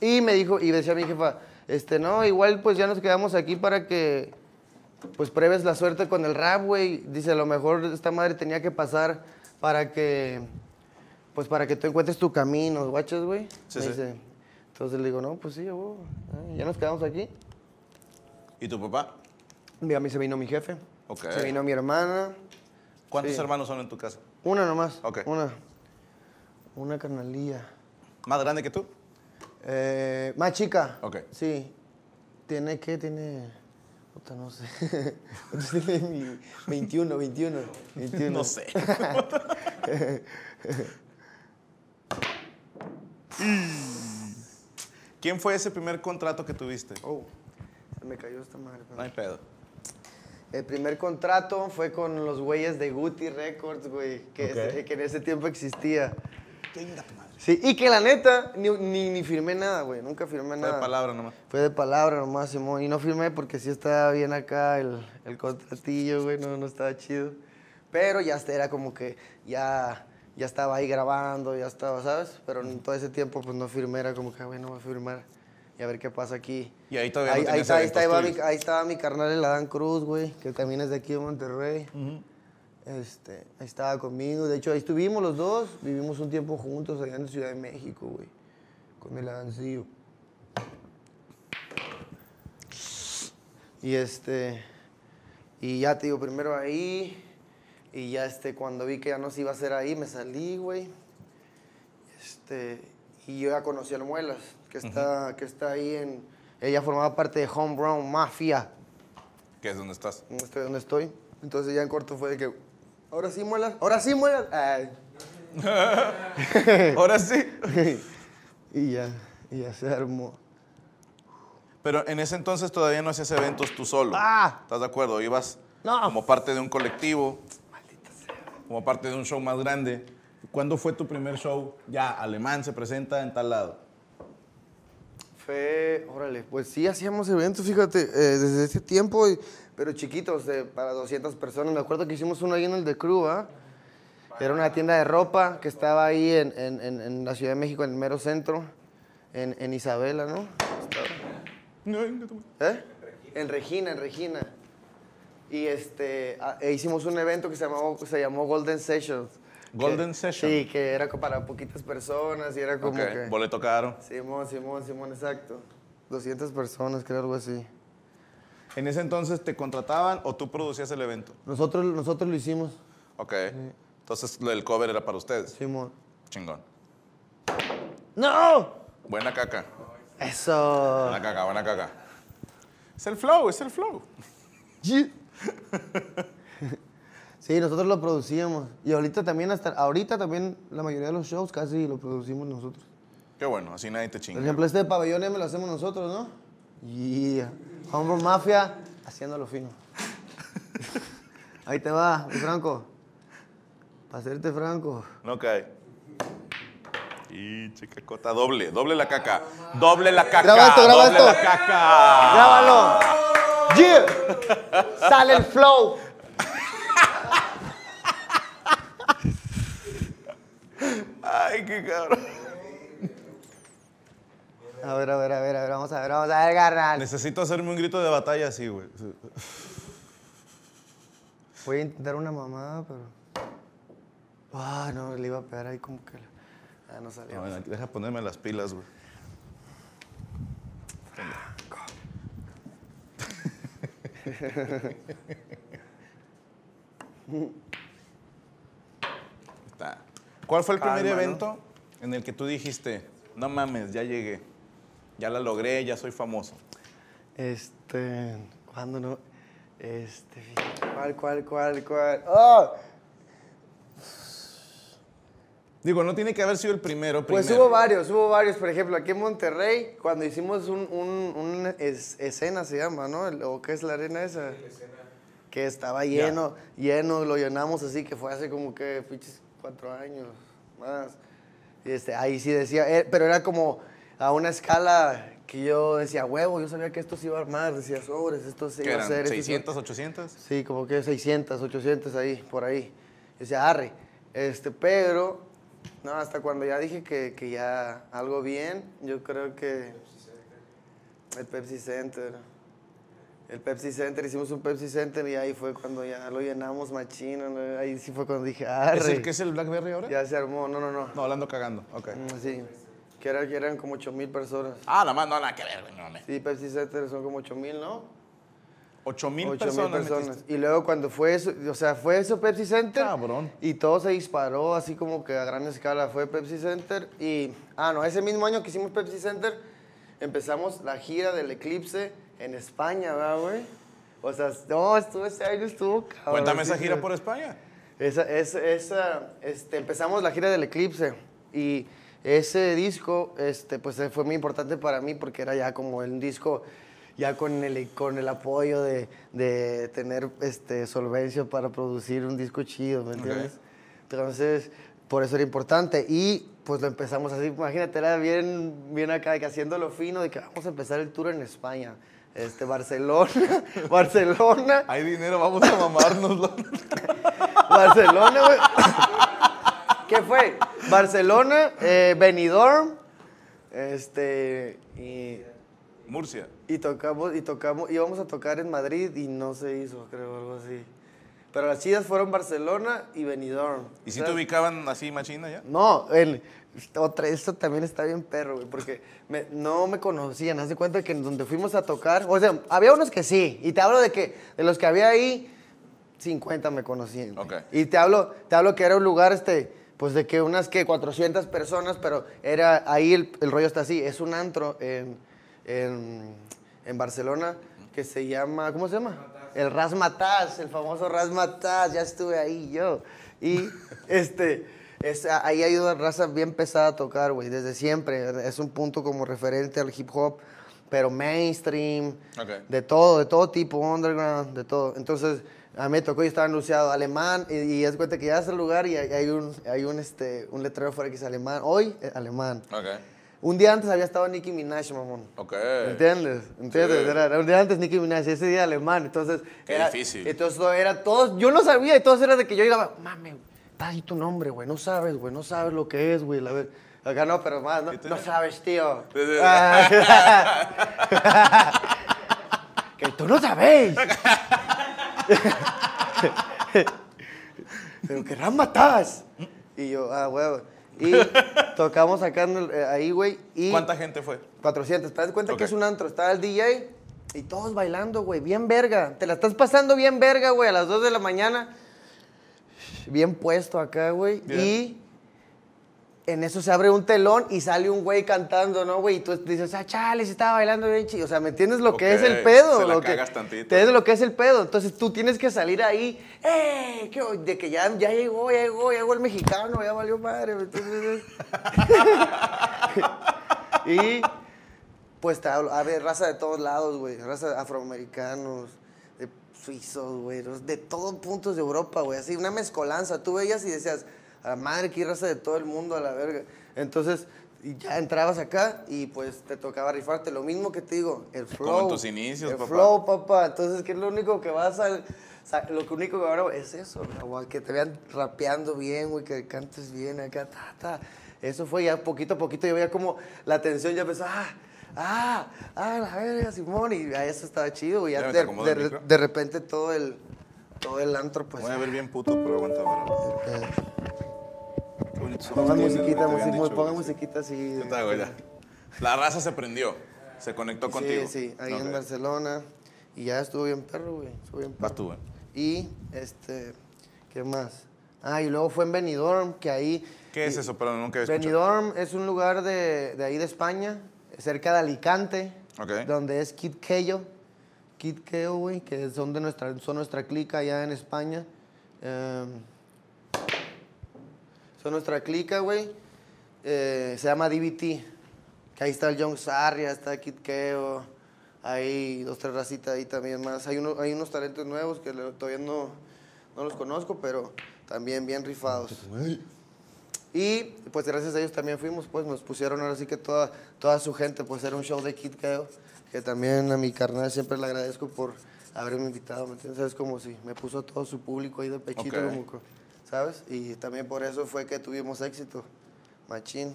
Y me dijo, y decía mi jefa, este, no, igual pues ya nos quedamos aquí para que, pues pruebes la suerte con el rap, güey. Dice, a lo mejor esta madre tenía que pasar para que, pues para que tú encuentres tu camino, guachas, güey. Sí, dice, entonces le digo, no, pues sí, güey, ya nos quedamos aquí. ¿Y tu papá? A mí se vino mi jefe. Ok. Se vino mi hermana. ¿Cuántos Sí. hermanos son en tu casa? Una nomás. Ok. Una. Una carnalilla. ¿Más grande que tú? Eh, más chica. Ok. Sí. ¿Tiene qué? Tiene. Puta, no sé. Tiene mi 21, 21. 21. No sé. ¿Quién fue ese primer contrato que tuviste? Oh, me cayó esta madre. No hay pedo. El primer contrato fue con los güeyes de Guti Records, güey, que, que en ese tiempo existía. Chinga tu madre. Sí, y que la neta, ni, ni, ni firmé nada, güey, nunca firmé Fue nada. de palabra nomás. Fue de palabra nomás, Simón. Y no firmé porque sí estaba bien acá el, el contratillo, güey, no, no estaba chido. Pero ya era como que ya, ya estaba ahí grabando, ya estaba, ¿sabes? Pero en todo ese tiempo pues no firmé, era como que, güey, no voy a firmar. Y a ver qué pasa aquí. Y ahí todavía no ahí, está, ahí, ahí, va mi, ahí estaba mi carnal el Adán Cruz, güey, que también es de aquí de Monterrey. Este, ahí estaba conmigo. De hecho, ahí estuvimos los dos. Vivimos un tiempo juntos allá en Ciudad de México, güey. Con el Adancillo. Y este. Y ya te digo, primero ahí. Y ya este, cuando vi que ya no se iba a hacer ahí, me salí, güey. Este. Y yo ya conocí al Muelas, que está, que está ahí en. Ella formaba parte de Homegrown Mafia ¿Qué es donde estás? no estoy donde estoy. Entonces ya en corto fue de que, ahora sí muelas, ahora sí muelas. Ahora sí. y ya, y ya se armó. Pero en ese entonces todavía no hacías eventos tú solo. ¡Ah! ¿Estás de acuerdo? Ibas No. como parte de un colectivo. Como parte de un show más grande. ¿Cuándo fue tu primer show? Ya, Alemán se presenta en tal lado. Fue, órale, pues sí hacíamos eventos, fíjate, eh, desde ese tiempo, y- pero chiquitos, de- para 200 personas. Me acuerdo que hicimos uno ahí en el de Crew, ¿ah? Era una tienda de ropa que estaba ahí en, en- en- en la Ciudad de México, en el mero centro, en, Isabela, ¿no? ¿Eh? En Regina, en Regina. Y este, ah, e hicimos un evento que se llamó, se llamó Golden Sessions. Golden Session. Sí, que era para poquitas personas y era como Ok, que... boleto caro. Simón, Simón, Simón, exacto. 200 personas, creo, algo así. ¿En ese entonces te contrataban o tú producías el evento? Nosotros, nosotros lo hicimos, Ok. Entonces el cover era para ustedes. Simón. Chingón. ¡No! Buena caca. Eso. Buena caca, buena caca. Es el flow, es el flow. Sí, nosotros lo producíamos. Y ahorita también, hasta ahorita también, la mayoría de los shows casi lo producimos nosotros. Qué bueno, así nadie te Por chinga. ejemplo, este de pabellón lo hacemos nosotros, ¿no? Yeah. Hombre Mafia, haciéndolo fino. Ahí te va, mi Franco. Para hacerte franco. No cae. Y chica cota, doble, doble la caca. Doble la caca. Graba esto, graba doble esto. la caca. ¡Grábalo! Yeah. ¡Sale el flow! Cabrón. A ver, a ver, a ver, a ver, vamos a ver, vamos a ver, carnal. Necesito hacerme un grito de batalla así, güey. Voy a intentar una mamada, pero. Ah, no, le iba a pegar ahí como que. Ah, no salió. No, bueno, deja ponerme las pilas, güey. Está. ¿Cuál fue el primer Calma, ¿no? evento en el que tú dijiste, no mames, ya llegué, ya la logré, ya soy famoso? Este. ¿Cuándo no? Este. ¿Cuál, cuál, cuál, cuál? ¡Oh! Digo, no tiene que haber sido el primero. Pues primero. hubo varios, hubo varios. Por ejemplo, aquí en Monterrey, cuando hicimos un, un, un es- escena, se llama, ¿no? ¿O qué es la arena esa? Que estaba lleno, lleno, lo llenamos así, que fue hace como que, cuatro años más. Y este, ahí sí decía, eh, pero era como a una escala que yo decía, huevo, yo sabía que esto se iba a armar, decía, sobres, esto se ¿Qué iba a hacer. esto se iba-". ¿600, 800? Sí, como que 600, 800 ahí, por ahí. Y decía, arre. Este, pero, no, hasta cuando ya dije que, que ya algo bien, yo creo que el Pepsi Center. El Pepsi Center, hicimos un Pepsi Center y ahí fue cuando ya lo llenamos machino. ¿no? Ahí sí fue cuando dije, ah, ¿Es el, ¿Qué es el Blackberry ahora? Ya se armó, no, no, no. No, hablando cagando. Ok. Mm, Sí, que, era, que eran como 8 mil personas. Ah, nada más, no, nada que ver, no mames. Sí, Pepsi Center son como 8 mil, ¿no? 8 mil 8 personas. mil personas. Y luego cuando fue eso, o sea, fue eso Pepsi Center. Cabrón. Y todo se disparó así como que a gran escala. Fue Pepsi Center y, ah, no, ese mismo año que hicimos Pepsi Center, empezamos la gira del Eclipse en España, ¿verdad, güey? O sea, no, estuvo ese año, estuvo cabrón. Cuéntame esa gira por España. Esa, esa, esa, este, empezamos la gira del Eclipse y ese disco, este, pues eh, fue muy importante para mí porque era ya como un disco ya con el, con el apoyo de, de tener este, solvencia para producir un disco chido, ¿me entiendes? Entonces, por eso era importante y pues lo empezamos así, imagínate, era bien, bien acá, que haciéndolo fino, de que vamos a empezar el tour en España. Este, Barcelona, Barcelona, Hay dinero, vamos a mamárnoslo. Barcelona, güey. ¿Qué fue? Barcelona, eh, Benidorm, este, y, Murcia. y tocamos, y tocamos, íbamos a tocar en Madrid y no se hizo, creo, algo así. Pero las chidas fueron Barcelona y Benidorm. ¿Y si te ubicaban así machina ya? No, el, otra, esto también está bien perro, güey, porque me- no me conocían. Haz de cuenta que en donde fuimos a tocar, o sea, había unos que sí, y te hablo de que de los que había ahí, 50 me conocían. güey. Ok. Y te hablo, te hablo que era un lugar, este, pues de que unas que 400 personas, pero era ahí el, el rollo está así. Es un antro en, en, en Barcelona que se llama, ¿cómo se llama? El Rasmataz, el famoso Rasmataz, ya estuve ahí yo. Y este, es, ahí ha ido raza bien pesada a tocar, güey, desde siempre. Es un punto como referente al hip hop, pero mainstream, Ok. de todo, de todo tipo, underground, de todo. Entonces, a mí me tocó y estaba anunciado alemán, y, y es cuenta que ya es el lugar y hay, hay un, hay un, este, un letrero fuera que dice alemán. Hoy, eh, alemán. Ok. Un día antes había estado Nicki Minaj, mamón. Ok. ¿Entiendes? ¿Entiendes? Sí. Era, un día antes Nicki Minaj, ese día alemán. Entonces, Qué era, difícil. Entonces, era todos, yo no sabía, y todos era de que yo llegaba, mame, está ahí tu nombre, güey, no sabes, güey, no sabes lo que es, güey. la ver- Acá no, pero más, no, no sabes, tío. Que tú no sabéis. pero que matas. Y yo, ah, huevo. Y tocamos acá el- eh, ahí, güey. Y ¿Cuánta gente fue? 400. ¿Te das cuenta Ok. que es un antro? Está el DJ y todos bailando, güey. Bien verga. Te la estás pasando bien verga, güey, a las 2 de la mañana. Bien puesto acá, güey. Y en eso se abre un telón y sale un güey cantando, ¿no, güey? Y tú dices, ah, chale, se estaba bailando bien chido. O sea, ¿me entiendes lo que es el pedo? se la lo que, tantito. ¿Entiendes lo que es el pedo? Entonces tú tienes que salir ahí, ¡eh! ¿qué- De que ya, ya llegó, ya llegó, ya llegó el mexicano, ya valió madre. y pues te hablo, a ver, raza de todos lados, güey. Raza de afroamericanos, suizos, güey. De todos puntos de Europa, güey. Así, una mezcolanza. Tú veías y decías, a la madre, qué raza de todo el mundo, a la verga. Entonces, ya entrabas acá y pues te tocaba rifarte. Lo mismo que te digo, el flow. Como en tus inicios, el papá. flow, papá. Entonces, ¿qué es lo único que vas a...? Lo único que ahora es eso, güey, que te vean rapeando bien, güey, que cantes bien acá, ta, ta. Eso fue ya poquito a poquito, yo veía como la tensión ya empezó, ah, ah, ah, la verga, Simón, y ya eso estaba chido, güey. Ya de, de- de repente todo el, todo el antro, pues... Voy a ver bien puto, pero aguanta, eh, ojos pongan musiquita, pongan musiquita así. Ya. La raza se prendió. Se conectó contigo. Sí, sí, ahí Ok. en Barcelona. Y ya estuvo bien perro, güey. Estuvo bien perro. Vas tú, güey. Y, este, ¿qué más? Ah, y luego fue en Benidorm, que ahí... ¿Qué es eso? Perdón, nunca he escuchado. Benidorm es un lugar de, de ahí de España, cerca de Alicante, donde es Kid Keyo. Kid Keyo, güey, que son, de nuestra, son nuestra clica allá en España. Em, son nuestra clica, güey. Eh, se llama DBT. Que ahí está el Young Sarria, está Kid Keo. Hay dos, tres racitas ahí también más. Hay, uno, hay unos talentos nuevos que todavía no, no los conozco, pero también bien rifados. Y pues gracias a ellos también fuimos, pues nos pusieron ahora sí que toda, toda su gente, pues era un show de Kid Keo, que también a mi carnal siempre le agradezco por haberme invitado, ¿me entiendes? Es como si me puso todo su público ahí de pechito, Ok. como ¿sabes? Y también por eso fue que tuvimos éxito, machín.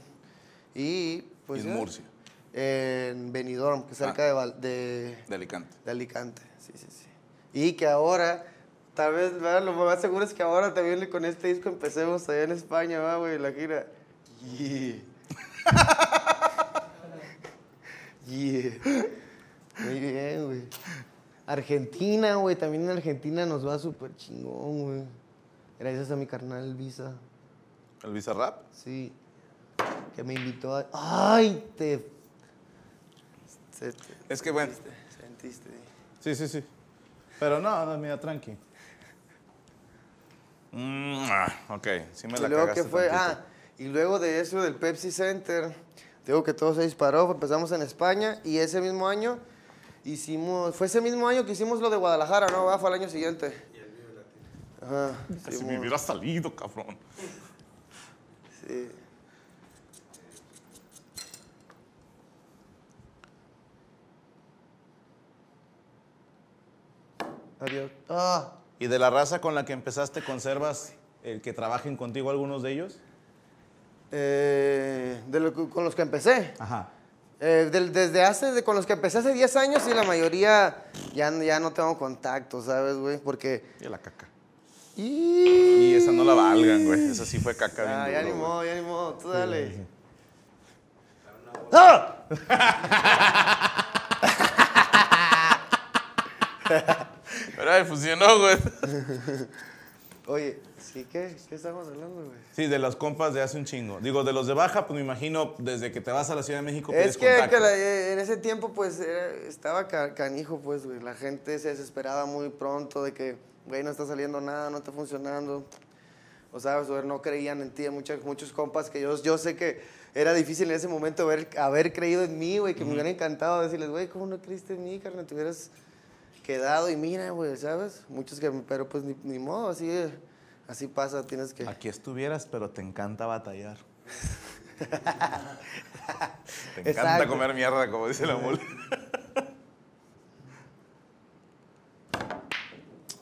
Y pues... En. Murcia. en Benidorm, que es cerca Ah. de, Val- de, De Alicante. de Alicante. Sí, sí, sí. Y que ahora, tal vez, ¿verdad? lo más seguro es que ahora también con este disco empecemos allá en España, ¿va, güey? La gira. Yeah. yeah. Muy bien, güey. Argentina, güey. También en Argentina nos va súper chingón, güey. Gracias a mi carnal Visa. ¿El Bizarrap? Sí. Que me invitó a... ¡Ay! Te... se- te- Es que bueno. Sentiste. Sí, sí, sí. Pero no, no, mira, tranqui. Mm, ok, sí me Y la luego cagaste que fue, tantito. ah, y luego de eso del Pepsi Center, digo que todo se disparó, empezamos en España y ese mismo año hicimos, fue ese mismo año que hicimos lo de Guadalajara, ¿no? Fue el año siguiente. Y el Ajá, Si me hubiera salido, cabrón. sí. Adiós. Ah, ¿Y de la raza con la que empezaste, conservas el que trabajen contigo algunos de ellos? eh, de lo que- con los que empecé. Ajá. Eh, desde hace, de- con los que empecé hace 10 años, y la mayoría ya, ya no tengo contacto, ¿sabes, güey? Porque... Y la caca. Y, Y esa no la valgan, güey. Esa sí fue caca bien Ah, ya duro, ni modo, ya ni modo, tú dale. ¡Ah! Pero ay, funcionó, güey. Oye, ¿sí qué? ¿Qué estamos hablando, güey? Sí, de las compas de hace un chingo. Digo, de los de baja, pues me imagino desde que te vas a la Ciudad de México Es que, la- eh, en ese tiempo, pues, era- estaba ca- canijo, pues, güey. La gente se desesperaba muy pronto de que, güey, no está saliendo nada, no está funcionando. O sabes, o no creían en ti. Muchos, muchos compas que yo, yo sé que era difícil en ese momento haber, haber creído en mí, güey, que me hubiera encantado decirles, güey, ¿cómo no creíste en mí, carnal? Te hubieras quedado y mira, güey, ¿sabes? Muchos que, pero pues ni, ni modo, así, así pasa, tienes que... Aquí estuvieras, pero te encanta batallar. te encanta Exacto. comer mierda, como dice la mole.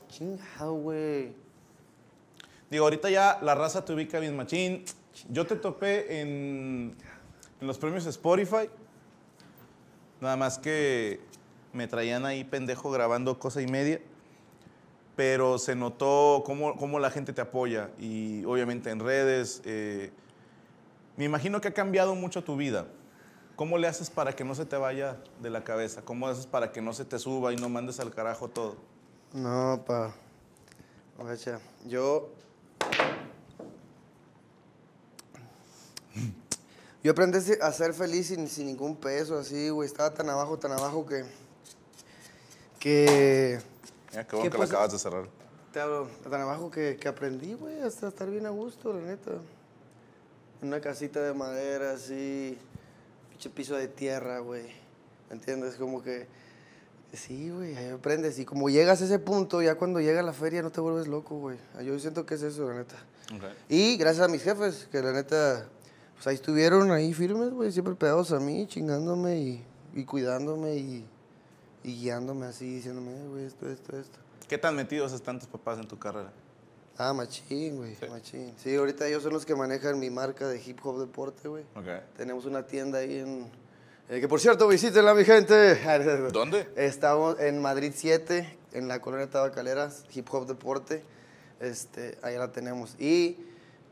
Chingado, güey. Digo, ahorita ya la raza te ubica bien machín. Yo te topé en, en los premios Spotify. Nada más que me traían ahí pendejo grabando cosa y media. Pero se notó cómo, cómo la gente te apoya. Y obviamente en redes. eh, me imagino que ha cambiado mucho tu vida. ¿Cómo le haces para que no se te vaya de la cabeza? ¿Cómo haces para que no se te suba y no mandes al carajo todo? No, pa. Oiga, yo. Yo aprendí a ser feliz sin, sin ningún peso, así, güey. Estaba tan abajo, tan abajo que. Que. Ya, qué bueno ¿Qué que la pasa? acabas de cerrar. Te hablo, tan abajo que, que aprendí, güey, hasta estar bien a gusto, la neta. En una casita de madera, así. Pinche piso de tierra, güey. ¿Me entiendes? Como que. Sí, güey, ahí aprendes. Y como llegas a ese punto, ya cuando llega la feria no te vuelves loco, güey. Yo siento que es eso, la neta. Y gracias a mis jefes, que la neta, pues ahí estuvieron, ahí firmes, güey, siempre pegados a mí, chingándome y, y cuidándome y, y guiándome así, diciéndome, "Eh, güey, esto, esto, esto. ¿Qué tan metidos están tus papás en tu carrera? Ah, machín, güey, Sí. machín. Sí, ahorita ellos son los que manejan mi marca de hip hop deporte, güey. Ok. Tenemos una tienda ahí en... eh, que por cierto, visítenla, mi gente. ¿Dónde? Estamos en Madrid 7, en la colonia Tabacaleras, Hip Hop Deporte. Este, ahí la tenemos. Y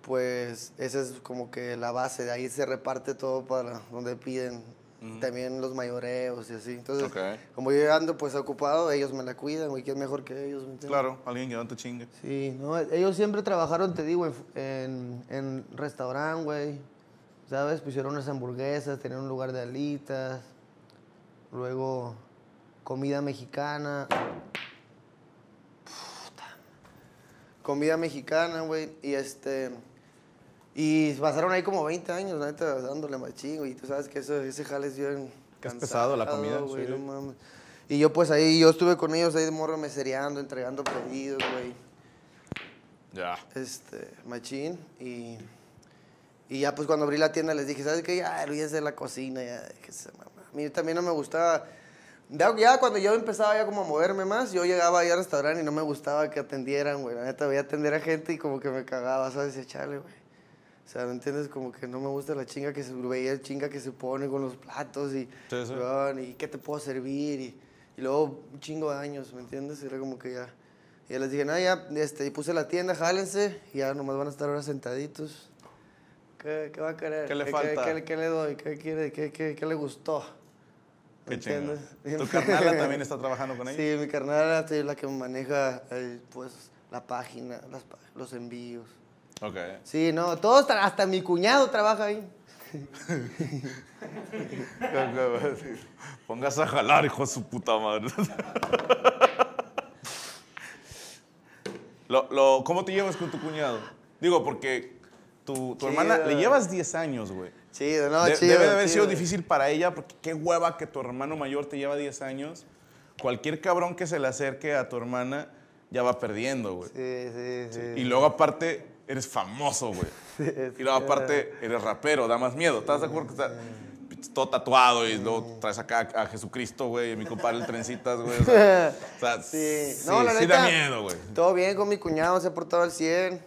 pues esa es como que la base, de ahí se reparte todo para donde piden. También los mayoreos y así. Entonces, como yo ando pues ocupado, ellos me la cuidan, güey, que es mejor que ellos, ¿me? Claro, alguien que no te chingue. Sí, no, ellos siempre trabajaron, te digo, en, en, en restaurante, güey. ¿Sabes? Pusieron unas hamburguesas, tenían un lugar de alitas. Luego, comida mexicana. Puta. Comida mexicana, güey. Y este. Y pasaron ahí como 20 años, la neta, dándole machín, güey. Y tú sabes que eso, ese jale es bien. Que es pesado la comida, güey, sí. no mames. Y yo, pues ahí, yo estuve con ellos ahí de morro mesereando, entregando pedidos, güey Ya. este, machín. Y, y ya pues cuando abrí la tienda les dije, ¿sabes qué? Ya, olvídese de la cocina, ya, mamá. A mí también no me gustaba. Ya, ya cuando yo empezaba ya como a moverme más, yo llegaba ahí al restaurante y no me gustaba que atendieran, güey. La neta, veía atender a gente y como que me cagaba, ¿sabes? Y echarle, güey. O sea, ¿me entiendes? Como que no me gusta la chinga que se veía el chinga que se pone con los platos y, Sí, sí. y qué te puedo servir y, y luego un chingo de años, ¿me entiendes? Era como que ya. Y ya les dije, no, ya, este, y puse la tienda, jálense, y ya nomás van a estar ahora sentaditos. ¿Qué, qué va a querer? ¿Qué le ¿Qué, falta? qué- qué le doy? ¿Qué quiere? ¿Qué, le gustó? ¿Me entiendes? ¿Tu carnala también está trabajando con ella? Sí, mi carnal es la que maneja eh, pues, la página, las los envíos. Ok. Sí, no, todos, hasta mi cuñado trabaja ahí. Póngase a jalar, hijo de su puta madre. Lo, lo- ¿Cómo te llevas con tu cuñado? Digo, porque tu, tu hermana le llevas 10 años, güey. Chido, no, De- chido. debe de haber sido difícil para ella, porque qué hueva que tu hermano mayor te lleva 10 años. Cualquier cabrón que se le acerque a tu hermana ya va perdiendo, güey. Sí, sí, sí. Y luego aparte eres famoso, güey. Y luego aparte eres rapero, da más miedo. ¿Estás de acuerdo que está todo tatuado y luego traes acá a Jesucristo, güey, y mi compadre el trencitas, güey? O sea, o sea, Sí, sí, no, la sí neta. da miedo, güey. Todo bien con mi cuñado, se ha portado al 100.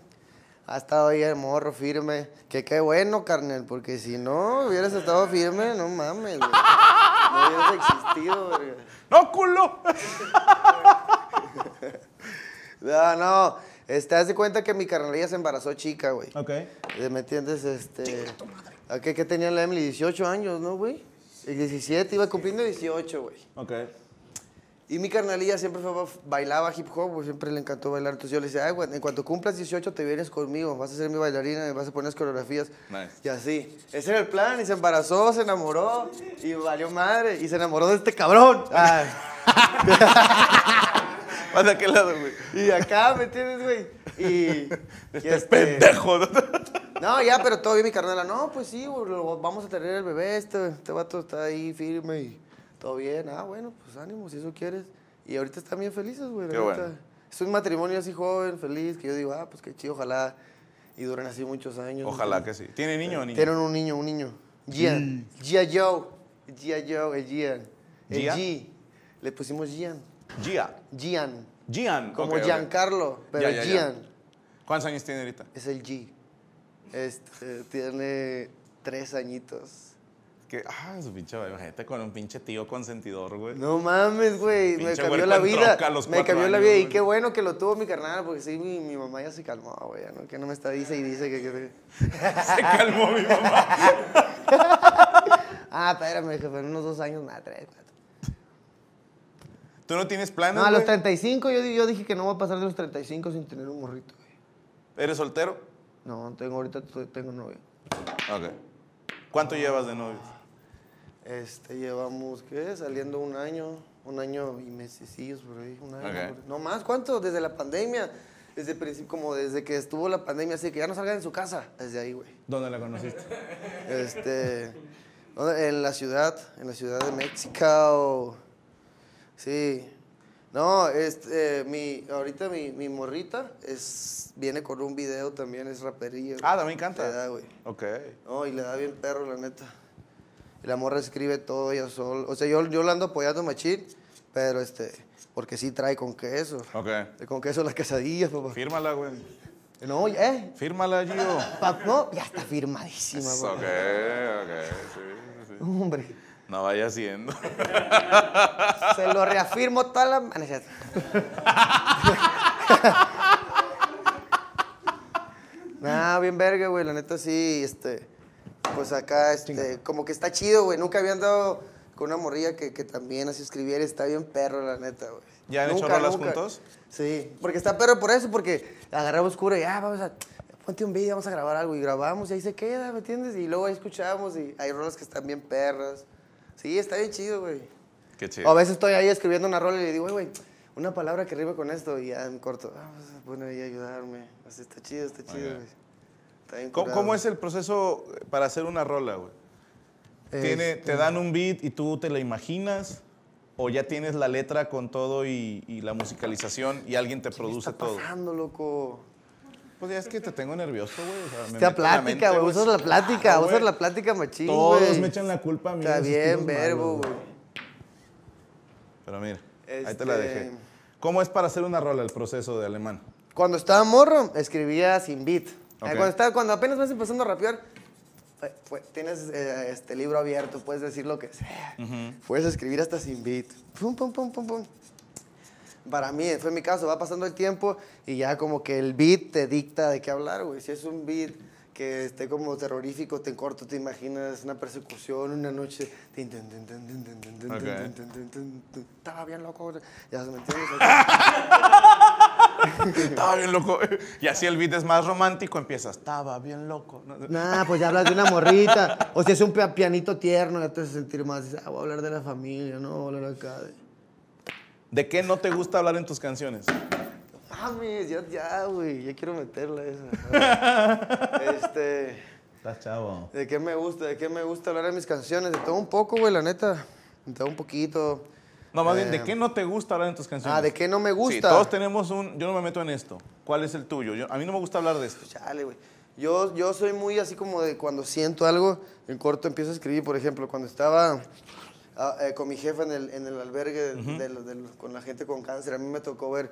Ha estado ahí el morro firme. Que qué bueno, carnal, porque si no hubieras estado firme, no mames, güey. No hubieras existido, verga. ¡No, culo! No, no. Este, haz de cuenta que mi carnalilla se embarazó chica, güey. Ok. Eh, ¿Me entiendes? Este. ¿A qué, qué tenía la Emily? 18 años, ¿no, güey? El 17, iba cumpliendo 18, güey. Ok. Y mi carnalilla siempre fue, bailaba hip hop, güey, siempre le encantó bailar. Entonces yo le decía, ay, güey, en cuanto cumplas 18 te vienes conmigo, vas a ser mi bailarina, vas a poner las coreografías. Nice. Y así. Ese era el plan, y se embarazó, se enamoró, y valió madre, y se enamoró de este cabrón. Ay. ¿Vas de aquel lado, güey? Y acá, ¿me entiendes, güey? Y. y Este este- pendejo. No, ya, pero todo bien mi carnala. No, pues sí, güey, lo- vamos a tener el bebé. Este, este vato está ahí firme y todo bien. Ah, bueno, pues ánimo, si eso quieres. Y ahorita están bien felices, güey. Qué bueno. Es un matrimonio así joven, feliz, que yo digo, ah, pues qué chido, ojalá. Y duren así muchos años. Ojalá que sí. ¿Tiene niño o niña? Tienen un niño, un niño. Gian. Gia Joe. Gia Joe, el Gian. El. G. Le pusimos Gian. Gia. Gian. Gian. Como. Giancarlo, pero Ya, ya, ya. Gian. ¿Cuántos años tiene ahorita? Es el G. Este, tiene tres añitos. Que, ah, su pinche, imagínate con un pinche tío consentidor, güey. No mames, güey. Me cambió la vida. Me cambió la vida. Y güey. qué bueno que lo tuvo mi carnal, porque sí, mi, mi mamá ya se calmó, güey. ¿no? Que no me está dice y dice que... que- Se calmó mi mamá. Ah, espérame, jefe, en unos dos años, nada, tres, cuatro. ¿Tú no tienes planes, No, a los güey? 35, yo, yo dije que no voy a pasar de los 35 sin tener un morrito, güey. ¿Eres soltero? No, tengo ahorita tengo novio. Ok. ¿Cuánto llevas de novios? Este, llevamos, ¿qué? Saliendo un año, un año y mesecillos por ahí, un año. Ok. por. No más, ¿cuánto? Desde la pandemia. Desde el principio, como desde que estuvo la pandemia, así que ya no salgan de su casa. Desde ahí, güey. ¿Dónde la conociste? Este, ¿dónde? en la ciudad, en la ciudad de México. Sí. No, este, mi, ahorita mi, mi morrita es, viene con un video también, es rapería. Ah, también canta. Le da, güey. Ok. No, y le da bien perro, la neta. Y la morra escribe todo ella sola. O sea, yo, yo la ando apoyando machín, pero este, porque sí trae con queso. Ok. Con queso las quesadillas, papá. Fírmala, güey. No, eh, Fírmala, Gio. pa- no, ya está firmadísima, ok, papá. ok. Sí, sí. Hombre. No vaya siendo. Se lo reafirmo toda la... Ah, nah, bien verga, güey. La neta sí, este... Pues acá, este... Como que está chido, güey. Nunca había andado con una morrilla que, que también así escribiera. Está bien perro, la neta, güey. ¿Ya han hecho Nunca, rolas nunca. juntos? Sí. Porque está perro por eso, porque agarramos cura y ya, vamos a... Ponte un video, vamos a grabar algo. Y grabamos y ahí se queda, ¿me entiendes? Y luego ahí escuchamos y hay rolas que están bien perras. Sí, está bien chido, güey. Qué O a chido. veces estoy ahí escribiendo una rola y le digo, güey, una palabra que rime con esto y ya en corto, ah, poner ahí a ayudarme. Así está chido, está chido, güey. Está bien ¿Cómo, curado. cómo es el proceso para hacer una rola, güey? ¿Tiene, Este, ¿Te dan un beat y tú te la imaginas? ¿O ya tienes la letra con todo y, y la musicalización y alguien te ¿Qué produce está todo? pasando, loco? Pues ya es que te tengo nervioso, güey. O sea, me Esta plática, güey, usas la plática, Claro, usas la plática machín, Todos güey. me echan la culpa a mí. Está bien, verbo, güey. Pero mira, ahí te la Este- dejé. ¿Cómo es para hacer una rola el proceso de alemán? Cuando estaba morro, escribía sin beat. Eh, Cuando, estaba- cuando apenas vas empezando a rapear, fue- fue- tienes eh, este libro abierto, puedes decir lo que sea. Puedes escribir hasta sin beat. Pum, pum, pum, pum, pum para mí, fue mi caso, va pasando el tiempo y ya como que el beat te dicta de qué hablar, güey. Si es un beat que esté como terrorífico, te corto, te imaginas una persecución, una noche. Estaba bien loco. Ya se me entiende. Estaba bien loco. Y así el beat es más romántico, empiezas. Estaba bien loco. Nah, pues ya hablas de una morrita. O si es un pianito tierno, ya te hace sentir más. Dices, ah, voy a hablar de la familia, no, voy a hablar acá. De... ¿De qué no te gusta hablar en tus canciones? Mames, ya, ya, güey, ya quiero meterla esa. este. Estás chavo. ¿De qué me gusta? ¿De qué me gusta hablar en mis canciones? De todo un poco, güey, la neta. De todo un poquito. No, más bien, ¿de Eh, qué no te gusta hablar en tus canciones? Ah, ¿de qué no me Sí, gusta? todos tenemos un... Yo no me meto en esto. ¿Cuál es el tuyo? Yo- a mí no me gusta hablar de esto. Chale, güey. Yo, yo soy muy así como de cuando siento algo, en corto empiezo a escribir. Por ejemplo, cuando estaba ah, eh, con mi jefa en el, en el albergue del- del- del- con la gente con cáncer, a mí me tocó ver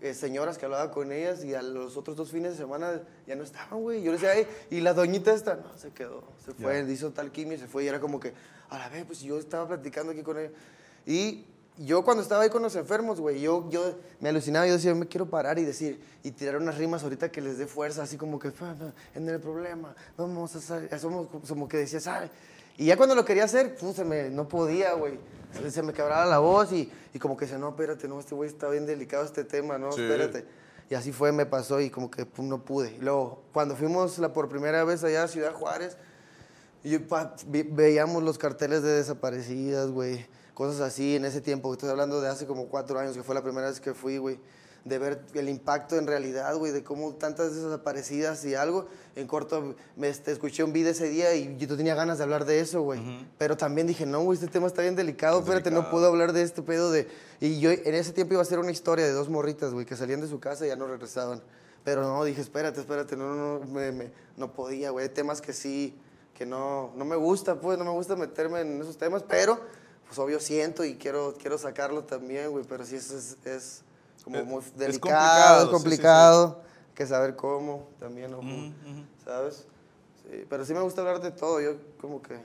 eh, señoras que hablaba con ellas y a los otros dos fines de semana ya no estaban, güey. Yo le decía, "Ey, y la doñita esta, no, se quedó, se fue, hizo tal quimio se fue. Y era como que, a la vez, pues yo estaba platicando aquí con ella. Y yo cuando estaba ahí con los enfermos, güey, yo, yo me alucinaba, yo decía, yo me quiero parar y decir, y tirar unas rimas ahorita que les dé fuerza, así como que, "Fa, fa, en el problema, vamos a salir, somos como que decía, ¿sabe? Y ya cuando lo quería hacer, pues, se me, no podía, güey. Se, se me quebraba la voz y, y como que decía, no, espérate, no, este güey está bien delicado este tema, no, Sí. espérate. Y así fue, me pasó y como que pum, no pude. Y luego, cuando fuimos la, por primera vez allá a Ciudad Juárez, y pa- veíamos los carteles de desaparecidas, güey. Cosas así en ese tiempo. Estoy hablando de hace como cuatro años, que fue la primera vez que fui, güey. De ver el impacto en realidad, güey, de cómo tantas desaparecidas y algo. En corto, me este, escuché un video ese día y yo tenía ganas de hablar de eso, güey. Pero también dije, no, güey, este tema está bien delicado. Es Espérate, no delicado. puedo hablar de este pedo de... Y yo en ese tiempo iba a ser una historia de dos morritas, güey, que salían de su casa y ya no regresaban. Pero no, dije, espérate, espérate, no, no, no, me- me- no podía, güey. Temas que sí, que no, no me gusta, pues, no me gusta meterme en esos temas, pero, pues, obvio siento y quiero, quiero sacarlo también, güey. Pero sí, es, es, es como Es- muy es delicado, complicado, es sí, sí, complicado. Hay que saber cómo también, ojo, ¿sabes? Sí, pero sí me gusta hablar de todo. Yo, como que,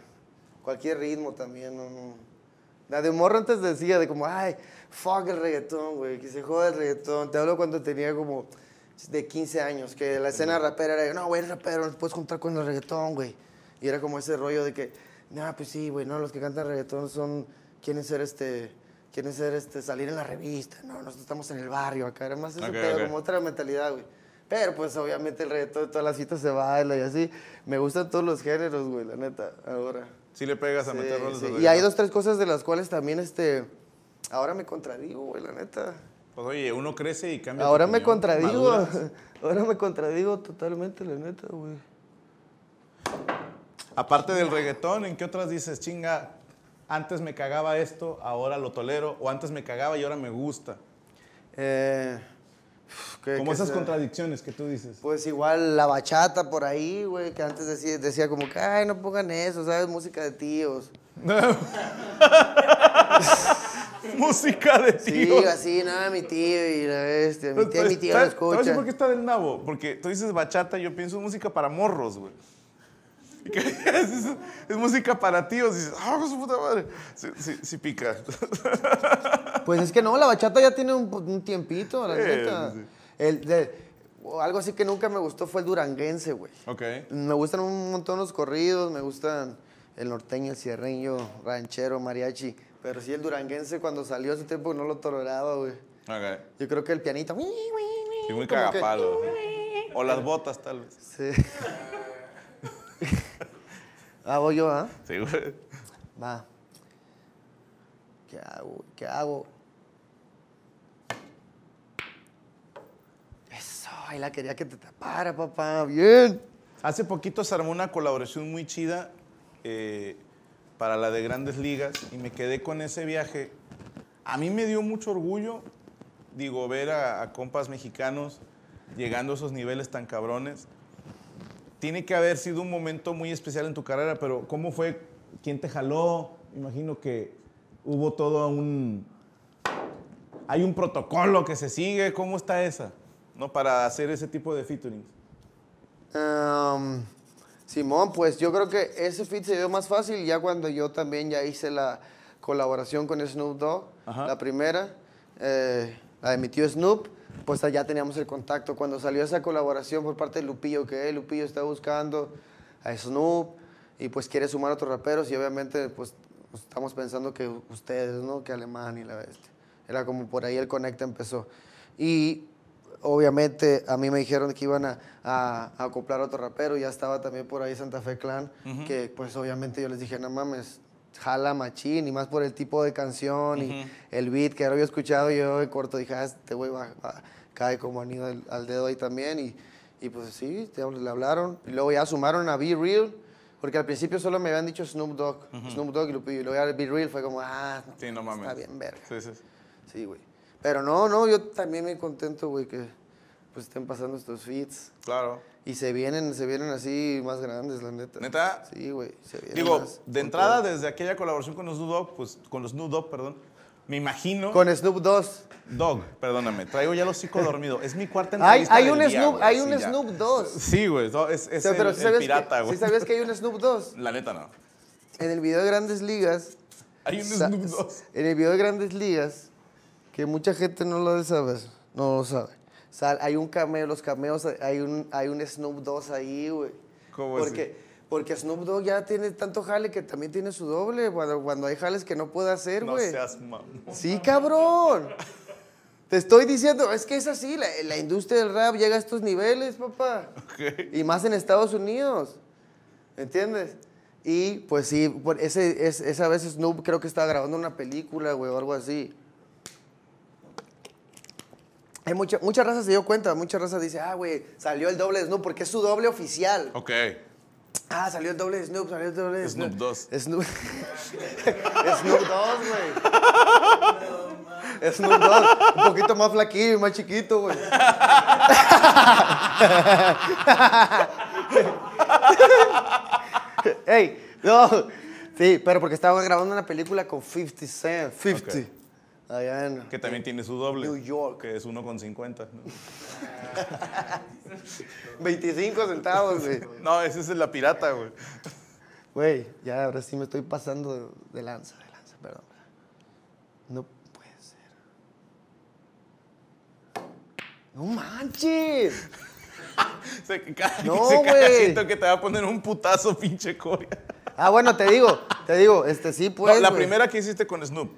cualquier ritmo también, no, no. La de morro antes decía de como, ay, fuck el reggaetón, güey, que se joda el reggaetón. Te hablo cuando tenía como de 15 años, que la escena rapera era, no, güey, rapero, no puedes juntar con el reggaetón, güey. Y era como ese rollo de que, no, pues sí, güey, no, los que cantan reggaetón son, quieren ser este, quieren ser este, salir en la revista, no, nosotros estamos en el barrio acá, era más ese Ok, pedo, ok. como otra mentalidad, güey. Pero pues obviamente el reggaetón, todas las citas se baila y así. Me gustan todos los géneros, güey, la neta, ahora. Si le pegas a Sí, meter roles sí. de Y hay dos, tres cosas de las cuales también, este, ahora me contradigo, güey, la neta. Pues oye, uno crece y cambia. Ahora me contradigo, maduras. ahora me contradigo totalmente, la neta, güey. Aparte del reggaetón, ¿en qué otras dices, chinga, antes me cagaba esto, ahora lo tolero, o antes me cagaba y ahora me gusta? Eh, ¿qué- Como esas sea? contradicciones que tú dices. Pues igual la bachata por ahí, güey, que antes decía, decía como que, ay, no pongan eso, ¿sabes? Música de tíos. Música de Sí, tío. así, nada, mi tío y la bestia, mi tía, mi tío lo ¿Sabes- ¿Sabes escucha. por qué está del nabo? Porque tú dices bachata yo pienso en música para morros, güey. Y que Es, es- música para tíos. Y dices, ah, su puta madre. Sí, sí, sí pica. Pues es que no, la bachata ya tiene un, un tiempito, la Sí, neta. sí, sí. El de- algo así que nunca me gustó fue el duranguense, güey. ok. Me gustan un montón los corridos, me gustan el norteño, el cierreño, ranchero, mariachi. Pero sí, el duranguense cuando salió hace tiempo no lo toleraba, güey. Ok. Yo creo que el pianito. Sí, muy que- cagapalo. sí. O las botas, tal vez. Sí. ah, voy yo, ¿ah? Sí, güey. Va. ¿Qué hago? ¿Qué hago? Eso, ahí la quería que te tapara, papá. Bien. Hace poquito se armó una colaboración muy chida eh, para la de Grandes Ligas y me quedé con ese viaje. A mí me dio mucho orgullo, digo, ver a, a compas mexicanos llegando a esos niveles tan cabrones. Tiene que haber sido un momento muy especial en tu carrera, pero ¿cómo fue? ¿Quién te jaló? Imagino que hubo todo un... Hay un protocolo que se sigue. ¿Cómo está esa? ¿No? Para hacer ese tipo de featurings. Um, Simón, pues yo creo que ese fit se dio más fácil ya cuando yo también ya hice la colaboración con Snoop Dogg, Ajá. la primera, eh, la de mi tío Snoop, pues ya teníamos el contacto. Cuando salió esa colaboración por parte de Lupillo, que Lupillo está buscando a Snoop y pues quiere sumar a otros raperos y obviamente pues estamos pensando que ustedes, ¿no? Que Alemán y la bestia. Era como por ahí el conecta empezó. Y obviamente a mí me dijeron que iban a, a, a acoplar a otro rapero, ya estaba también por ahí Santa Fe Clan, que pues obviamente yo les dije, no mames, jala machín, y más por el tipo de canción y el beat que ahora había escuchado, yo de corto dije, ah, este güey va- va- cae como anillo al, al dedo ahí también, y, y pues sí, te le hablaron, y luego ya sumaron a Be Real, porque al principio solo me habían dicho Snoop Dogg, Snoop Dogg y Lupillo, y luego ya Be Real fue como, ah, no, Sí, no mames. está bien verga. Sí, sí. Sí, güey. Pero no, no, yo también me contento, güey, que pues estén pasando estos feats. Claro. Y se vienen, se vienen así más grandes, la neta. ¿Neta? Sí, güey. Digo, más de entrada, todo. desde aquella colaboración con los Snoop Dogg, pues, con los Snoop Dogg, perdón, me imagino... Con Snoop 2. Dog, perdóname, traigo ya los hocico dormido. Es mi cuarta Hay, entrevista hay del un día, Snoop, güey, hay un ya. Snoop 2. Sí, güey, es, es O sea, pero el, ¿sí el sabes pirata, que, güey. ¿sí sabías que hay un Snoop 2? La neta no. En el video de Grandes Ligas. Hay un Snoop Dogg. En el video de Grandes Ligas, que mucha gente no lo sabe, no lo sabe. Sal- hay un cameo, los cameos, hay un, hay un Snoop 2 ahí, güey. ¿Cómo así? porque, Porque Snoop Dogg ya tiene tanto jale que también tiene su doble, cuando, cuando hay jales que no puede hacer, No güey. seas mamón. Sí, cabrón. Te estoy diciendo, es que es así, la, la industria del rap llega a estos niveles, papá. Ok. Y más en Estados Unidos. ¿Entiendes? Y pues sí, por ese, es- esa vez Snoop creo que estaba grabando una película, güey, o algo así. Hay mucha, mucha raza se dio cuenta, mucha raza dice, ah, güey, salió el doble de Snoop porque es su doble oficial. Ok. Ah, salió el doble de Snoop, salió el doble de Snoop 2. Snoop. Snoop 2, güey. Snoop 2. Un poquito más flaquillo más chiquito, güey. Ey, no. Sí, pero porque estaba grabando una película con 50 Cent. 50. Ok. Allá en. Que también tiene su doble. New York. Que es uno con 50. ¿no? 25 centavos, güey. No, ese es la pirata, güey. Güey, ya ahora sí me estoy pasando de, lanza, de lanza, perdón. No puede ser. No manches. Se, cada No, que se siento que te va a poner un putazo, pinche Coria. Ah, bueno, te digo, te digo, este sí No, pues. la güey. primera que hiciste con Snoop.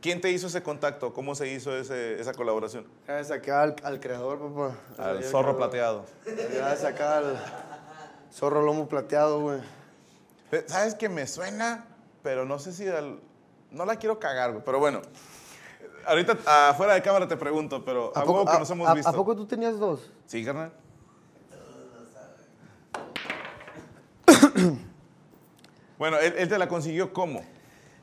¿Quién te hizo ese contacto? ¿Cómo se hizo ese- esa colaboración? Gracias acá al, al creador, papá. Al Al zorro creador. plateado. Gracias acá al zorro lomo plateado, güey. ¿Sabes que me suena? Pero no sé si al- No la quiero cagar, güey. Pero bueno. Ahorita afuera de cámara te pregunto, pero a, huevo que nos hemos a- visto. ¿A poco tú tenías dos? Sí, carnal. bueno, él, él te la consiguió cómo?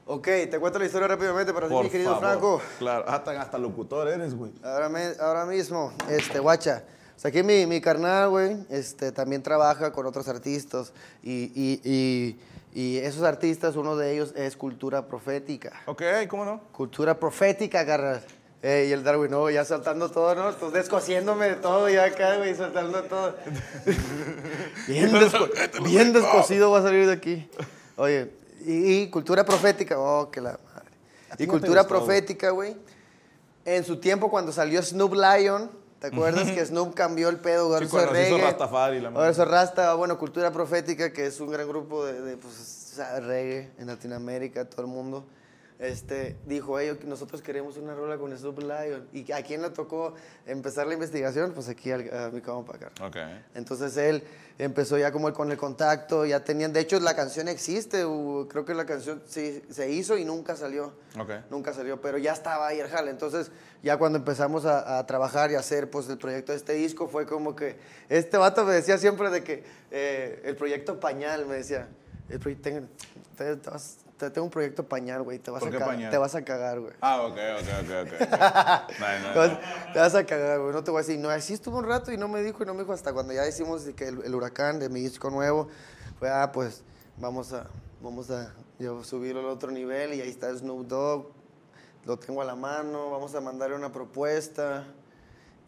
Ok, te cuento la historia rápidamente para ti, mi querido favor. Franco. Claro, hasta, hasta locutor eres, güey. Ahora, me- ahora mismo, este, guacha. O sea, aquí mi, mi carnal, güey, este, también trabaja con otros artistas. Y, y, y, y esos artistas, uno de ellos es Cultura Profética. Ok, ¿cómo no? Cultura Profética, y el Darwin, no, ya soltando todo, ¿no? Estás descosiéndome de todo ya acá, güey, soltando todo. bien, desco- bien descosido va a salir de aquí. Oye, y, y cultura profética, oh, que la madre. Y no cultura gustó, profética, güey. En su tiempo, cuando salió Snoop Lion, ¿te acuerdas que Snoop cambió el pedo? Ahora hizo reggae. Rastafari, la Ahora Rasta, bueno, cultura profética, que es un gran grupo de, de, pues, reggae en Latinoamérica, todo el mundo. Este, dijo, ellos nosotros queremos una rola con Snoop Lion. ¿Y a quién le tocó empezar la investigación? Pues aquí al- a mi acá. Ok. Entonces él empezó ya como con el contacto, ya tenían, de hecho la canción existe, creo que la canción sí, se hizo y nunca salió. Nunca salió, pero ya estaba ahí el jale. Entonces, ya cuando empezamos a, a trabajar y a hacer pues, el proyecto de este disco, fue como que este vato me decía siempre de que eh, el proyecto Pañal, me decía, el proye- tengo, te- tengo un proyecto Pañal, güey, te, vas ¿Por a qué Pañal? te vas a cagar, güey. Ah, ok, ok, ok, ok. No, no, Te vas, no. te vas a cagar, güey. No te voy a decir. No, así estuvo un rato y no me dijo y no me dijo hasta cuando ya hicimos que el, el huracán de mi disco nuevo. Fue, ah, pues vamos a, vamos a yo, subirlo al otro nivel y ahí está Snoop Dogg. Lo tengo a la mano, vamos a mandarle una propuesta.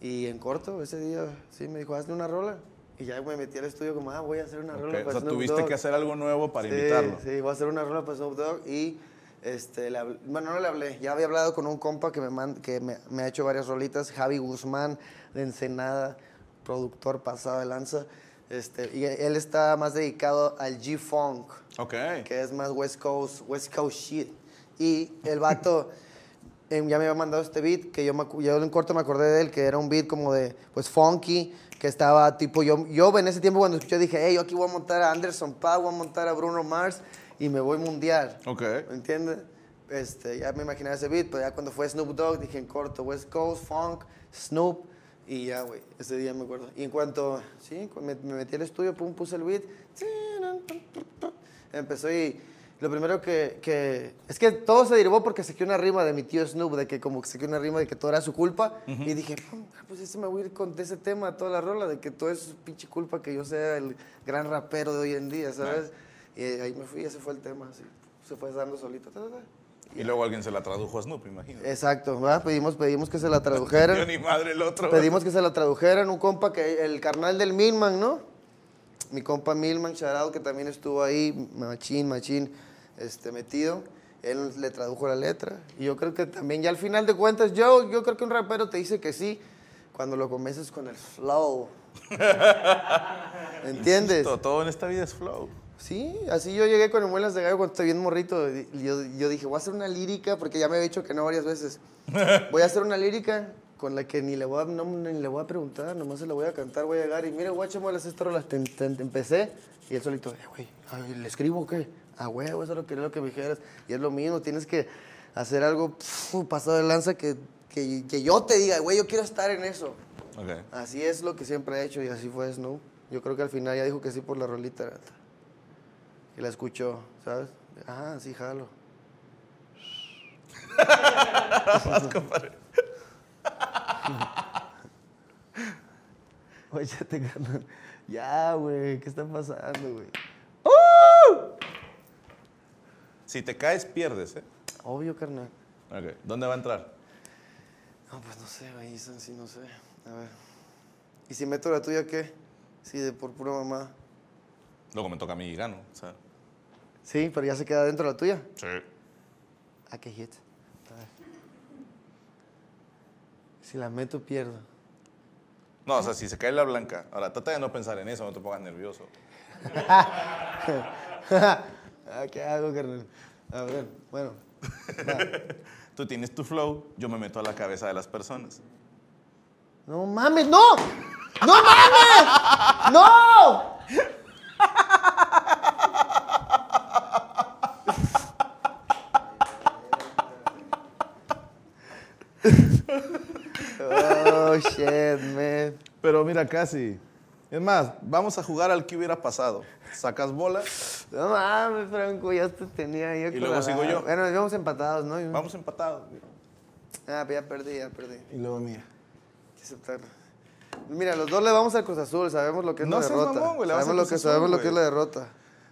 Y en corto, ese día, sí, me dijo, hazle una rola. Y ya me metí al estudio como, ah, voy a hacer una Ok, rola O para sea, Snoop tuviste Dogg. que hacer algo nuevo para sí, invitarlo. Sí, voy a hacer una rola para Snoop Dogg y este, le hablé- bueno, no le hablé, ya había hablado con un compa que me, man- que me, me ha hecho varias rolitas, Javi Guzmán de Ensenada, productor pasado de lanza. Este, y él está más dedicado al G-Funk, Ok. que es más West Coast, West Coast shit. Y el vato em, ya me había mandado este beat, que yo, me, yo en corto me acordé de él, que era un beat como de, pues, funky, que estaba tipo, yo, yo en ese tiempo cuando escuché dije, hey, yo aquí voy a montar a Anderson Paak, voy a montar a Bruno Mars y me voy mundial. Ok. ¿Me entiendes? Este, ya me imaginaba ese beat, pero ya cuando fue Snoop Dogg dije en corto, West Coast, Funk, Snoop, y ya, güey, ese día me acuerdo. Y en cuanto, sí, me, me metí al estudio, pum, puse el beat, empezó y lo primero que, que, es que todo se derivó porque saqué una rima de mi tío Snoop, de que como que saqué una rima de que todo era su culpa, y dije, "Pum, pues ese me voy a ir con ese tema toda la rola, de que todo es pinche culpa que yo sea el gran rapero de hoy en día, ¿sabes? Y ahí me fui, ese fue el tema, así, se fue dando solito. ta, ta, ta. Y luego alguien se la tradujo a Snoop, imagino. Exacto, ¿verdad? Pedimos, pedimos que se la tradujeran. Yo ni madre el otro. pedimos que se la tradujeran. Un compa, que el carnal del Milman, ¿no? Mi compa Milman Charado, que también estuvo ahí, machín, machín, este, metido. Él le tradujo la letra. Y yo creo que también, ya al final de cuentas, yo, yo creo que un rapero te dice que sí cuando lo convences con el flow. ¿Entiendes? Todo, todo en esta vida es flow. Sí, así yo llegué con el Muelas de Gallo cuando estaba bien morrito. y Yo, yo dije, voy a hacer una lírica, porque ya me había dicho que no varias veces. Voy a hacer una lírica con la que ni le voy a, no, ni le voy a preguntar, nomás se la voy a cantar, voy a llegar y mire, guacho, Muelas, esta rola, te- te- te empecé. Y él solito, eh, güey, ¿le escribo o qué? Ah, huevo, eso es lo que, lo que me dijeras. Y es lo mismo, tienes que hacer algo pf, pasado de lanza que, que, que yo te diga, güey, yo quiero estar en eso. Así es lo que siempre he hecho y así fue Snoop. Yo creo que al final ya dijo que sí por la rolita. Y la escuchó, ¿sabes? Ah, sí, jalo. Oye, te carnal. Ya, güey, ¿qué está pasando, güey? Si te caes, pierdes, ¿eh? Obvio, carnal. Ok. ¿Dónde va a entrar? No, pues no sé, güey, Ethan, sí, no sé. A ver. ¿Y si meto la tuya qué? Sí, de por pura mamá. Luego me toca a mí y gano. O sea, Sí, pero ya se queda dentro la tuya. sí. ¿A qué hit? A ver. Si la meto, pierdo. No, o sea, si se cae la blanca. Ahora, trata de no pensar en eso, no te pongas nervioso. ah, ¿Qué hago, carnal? A ver, bueno. Tú tienes tu flow, yo me meto a la cabeza de las personas. ¡No mames, no! ¡No mames! ¡No! oh, shit, man. Pero mira, casi. Es más, vamos a jugar al que hubiera pasado. Sacas bola, No mames, Franco, ya te tenía yo. con luego la- sigo yo. Bueno, vamos empatados, ¿no? vamos empatados. Ah, pero ya perdí, ya perdí. Y luego mía. Hay que aceptarlo. Mira, los dos le vamos al Cruz Azul, sabemos lo que es No la seas derrota. mamón, güey, sabemos lo Cruz que Azul, sabemos lo que es la derrota.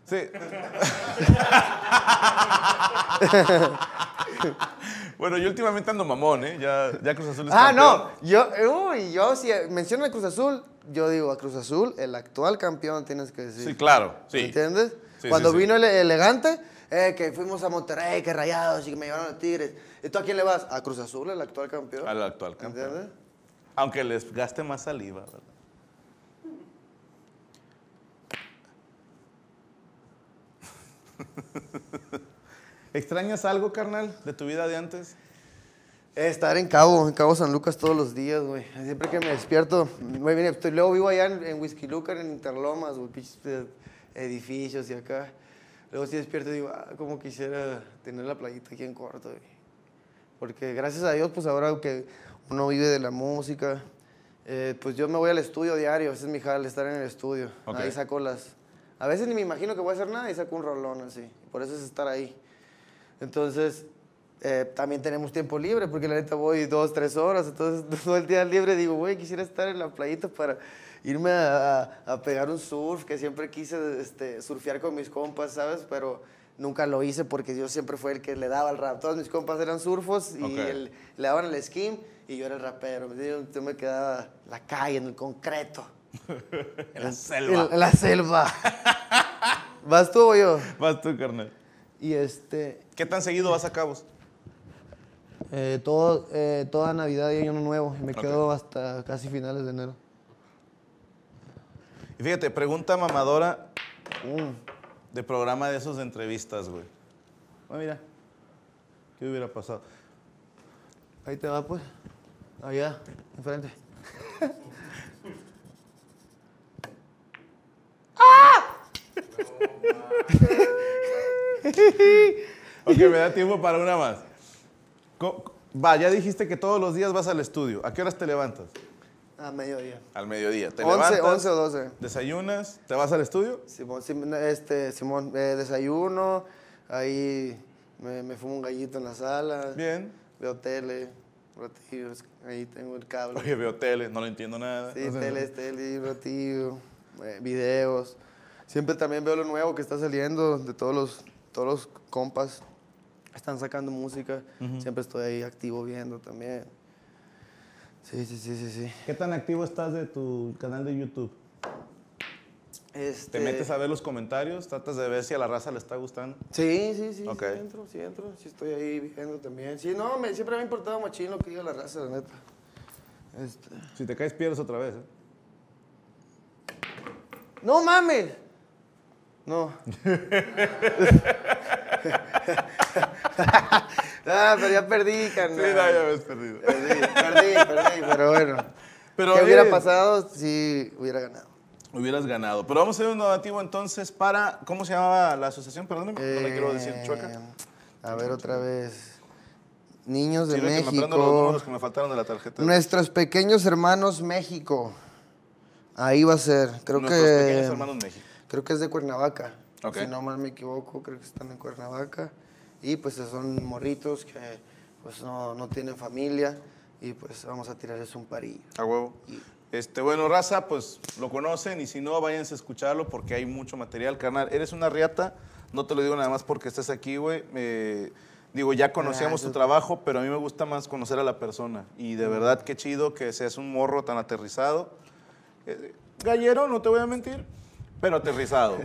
Sí. bueno, yo últimamente ando mamón, ¿eh? Ya, ya Cruz Azul es Ah, campeón. no, yo, uy, yo si menciono a Cruz Azul, yo digo a Cruz Azul, el actual campeón tienes que decir. Sí, claro, sí. ¿Entiendes? Sí, Cuando sí, vino el elegante, eh, que fuimos a Monterrey, que rayados y que me llevaron a Tigres. ¿Y tú a quién le vas? A Cruz Azul, el actual campeón. Al actual campeón. ¿Entiendes? Aunque les gaste más saliva, ¿verdad? ¿Extrañas algo, carnal, de tu vida de antes? Estar en Cabo, en Cabo San Lucas todos los días, güey. Siempre que me despierto, güey, mira, estoy- luego vivo allá en, en Whisky Lucan, en Interlomas, güey, pinches eh, edificios y acá. Luego si despierto digo, ah, como quisiera tener la playita aquí en corto, güey. Porque gracias a Dios, pues ahora que uno vive de la música, eh, pues yo me voy al estudio diario, ese es mi jale, estar en el estudio. Ahí saco las... A veces ni me imagino que voy a hacer nada y saco un rolón así. Por eso es estar ahí. Entonces, eh, también tenemos tiempo libre, porque la neta voy dos, tres horas, entonces todo el día libre digo, güey, quisiera estar en la playita para irme a, a- a pegar un surf, que siempre quise este, surfear con mis compas, ¿sabes? Pero nunca lo hice porque yo siempre fue el que le daba el rap. Todos mis compas eran surfos y el- le daban el skin y yo era el rapero. Yo me quedaba en la calle, en el concreto. En la selva. En la selva. ¿Vas tú o yo? Vas tú, carnal. Y este, ¿Qué tan seguido vas a Cabos? eh, todo, eh, toda Navidad y Año Nuevo. Y me quedo hasta casi finales de enero. Y fíjate, pregunta mamadora Mm. de programa de esos de entrevistas, güey. Ah, mira. ¿Qué hubiera pasado? Ahí te va, pues. Allá, enfrente. Ok, me da tiempo para una más. Va, ya dijiste que todos los días vas al estudio. ¿A qué horas te levantas? A mediodía. Al mediodía. ¿Te 11, levantas? 11 o 12. ¿Desayunas? ¿Te vas al estudio? Simón, Sim- este, Simón, eh, desayuno, ahí me, me fumo un gallito en la sala. Bien. Veo tele, ratillo, ahí tengo el cable. Oye, veo tele, no lo entiendo nada. Sí, O sea, tele, es tele, ratillo, eh, videos. Siempre también veo lo nuevo que está saliendo de todos los, todos los compas. Están sacando música. Siempre estoy ahí activo viendo también. Sí, sí, sí, sí, sí. ¿Qué tan activo estás de tu canal de YouTube? Este, ¿Te metes a ver los comentarios? ¿Tratas de ver si a la raza le está gustando? Sí, sí, sí, Ok. sí entro, sí entro, sí estoy ahí viendo también. Sí, no, me, siempre me ha importado machín lo que diga la raza, la neta. Este... Si te caes, pierdes otra vez. ¿eh? ¡No mames! No. ah, pero ya perdí, carnal. habías perdido. Perdí, perdí, perdí, pero bueno. Pero ¿Qué hubiera pasado si hubiera ganado? Hubieras ganado. Pero vamos a hacer un donativo entonces para. ¿Cómo se llamaba la asociación? Perdóname, no le quiero decir Eh, chueca. A ver, otra vez. Niños de Sí, lo que me los México. números que me faltaron de la tarjeta. Nuestros pequeños hermanos México. Ahí va a ser. Creo Nuestros que. pequeños hermanos México. Creo que es de Cuernavaca. Si no mal me equivoco, creo que están en Cuernavaca. Y pues son morritos que pues no, no tienen familia. Y pues vamos a tirarles un parillo. A huevo. Este, bueno, raza, pues lo conocen y si no, váyanse a escucharlo porque hay mucho material, carnal. Eres una riata, no te lo digo nada más porque estés aquí, güey. Eh, digo, ya conocíamos tu trabajo, pero a mí me gusta más conocer a la persona. Y de verdad, qué chido que seas un morro tan aterrizado. Eh, gallero, no te voy a mentir, pero aterrizado.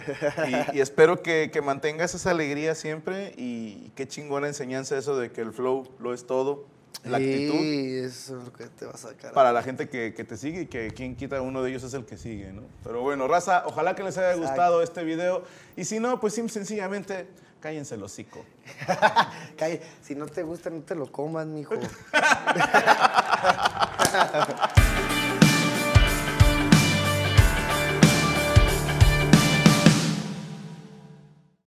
Y, y espero que, que mantengas esa alegría siempre y qué chingona enseñanza eso de que el flow lo es todo, la actitud Y eso es lo que te va a sacar. para la gente que, que te sigue y que quien quita uno de ellos es el que sigue, ¿no? Pero bueno, raza, ojalá que les haya Exacto. gustado este video. Y si no, pues sencillamente cállense el hocico. Si no te gusta, no te lo comas, mijo.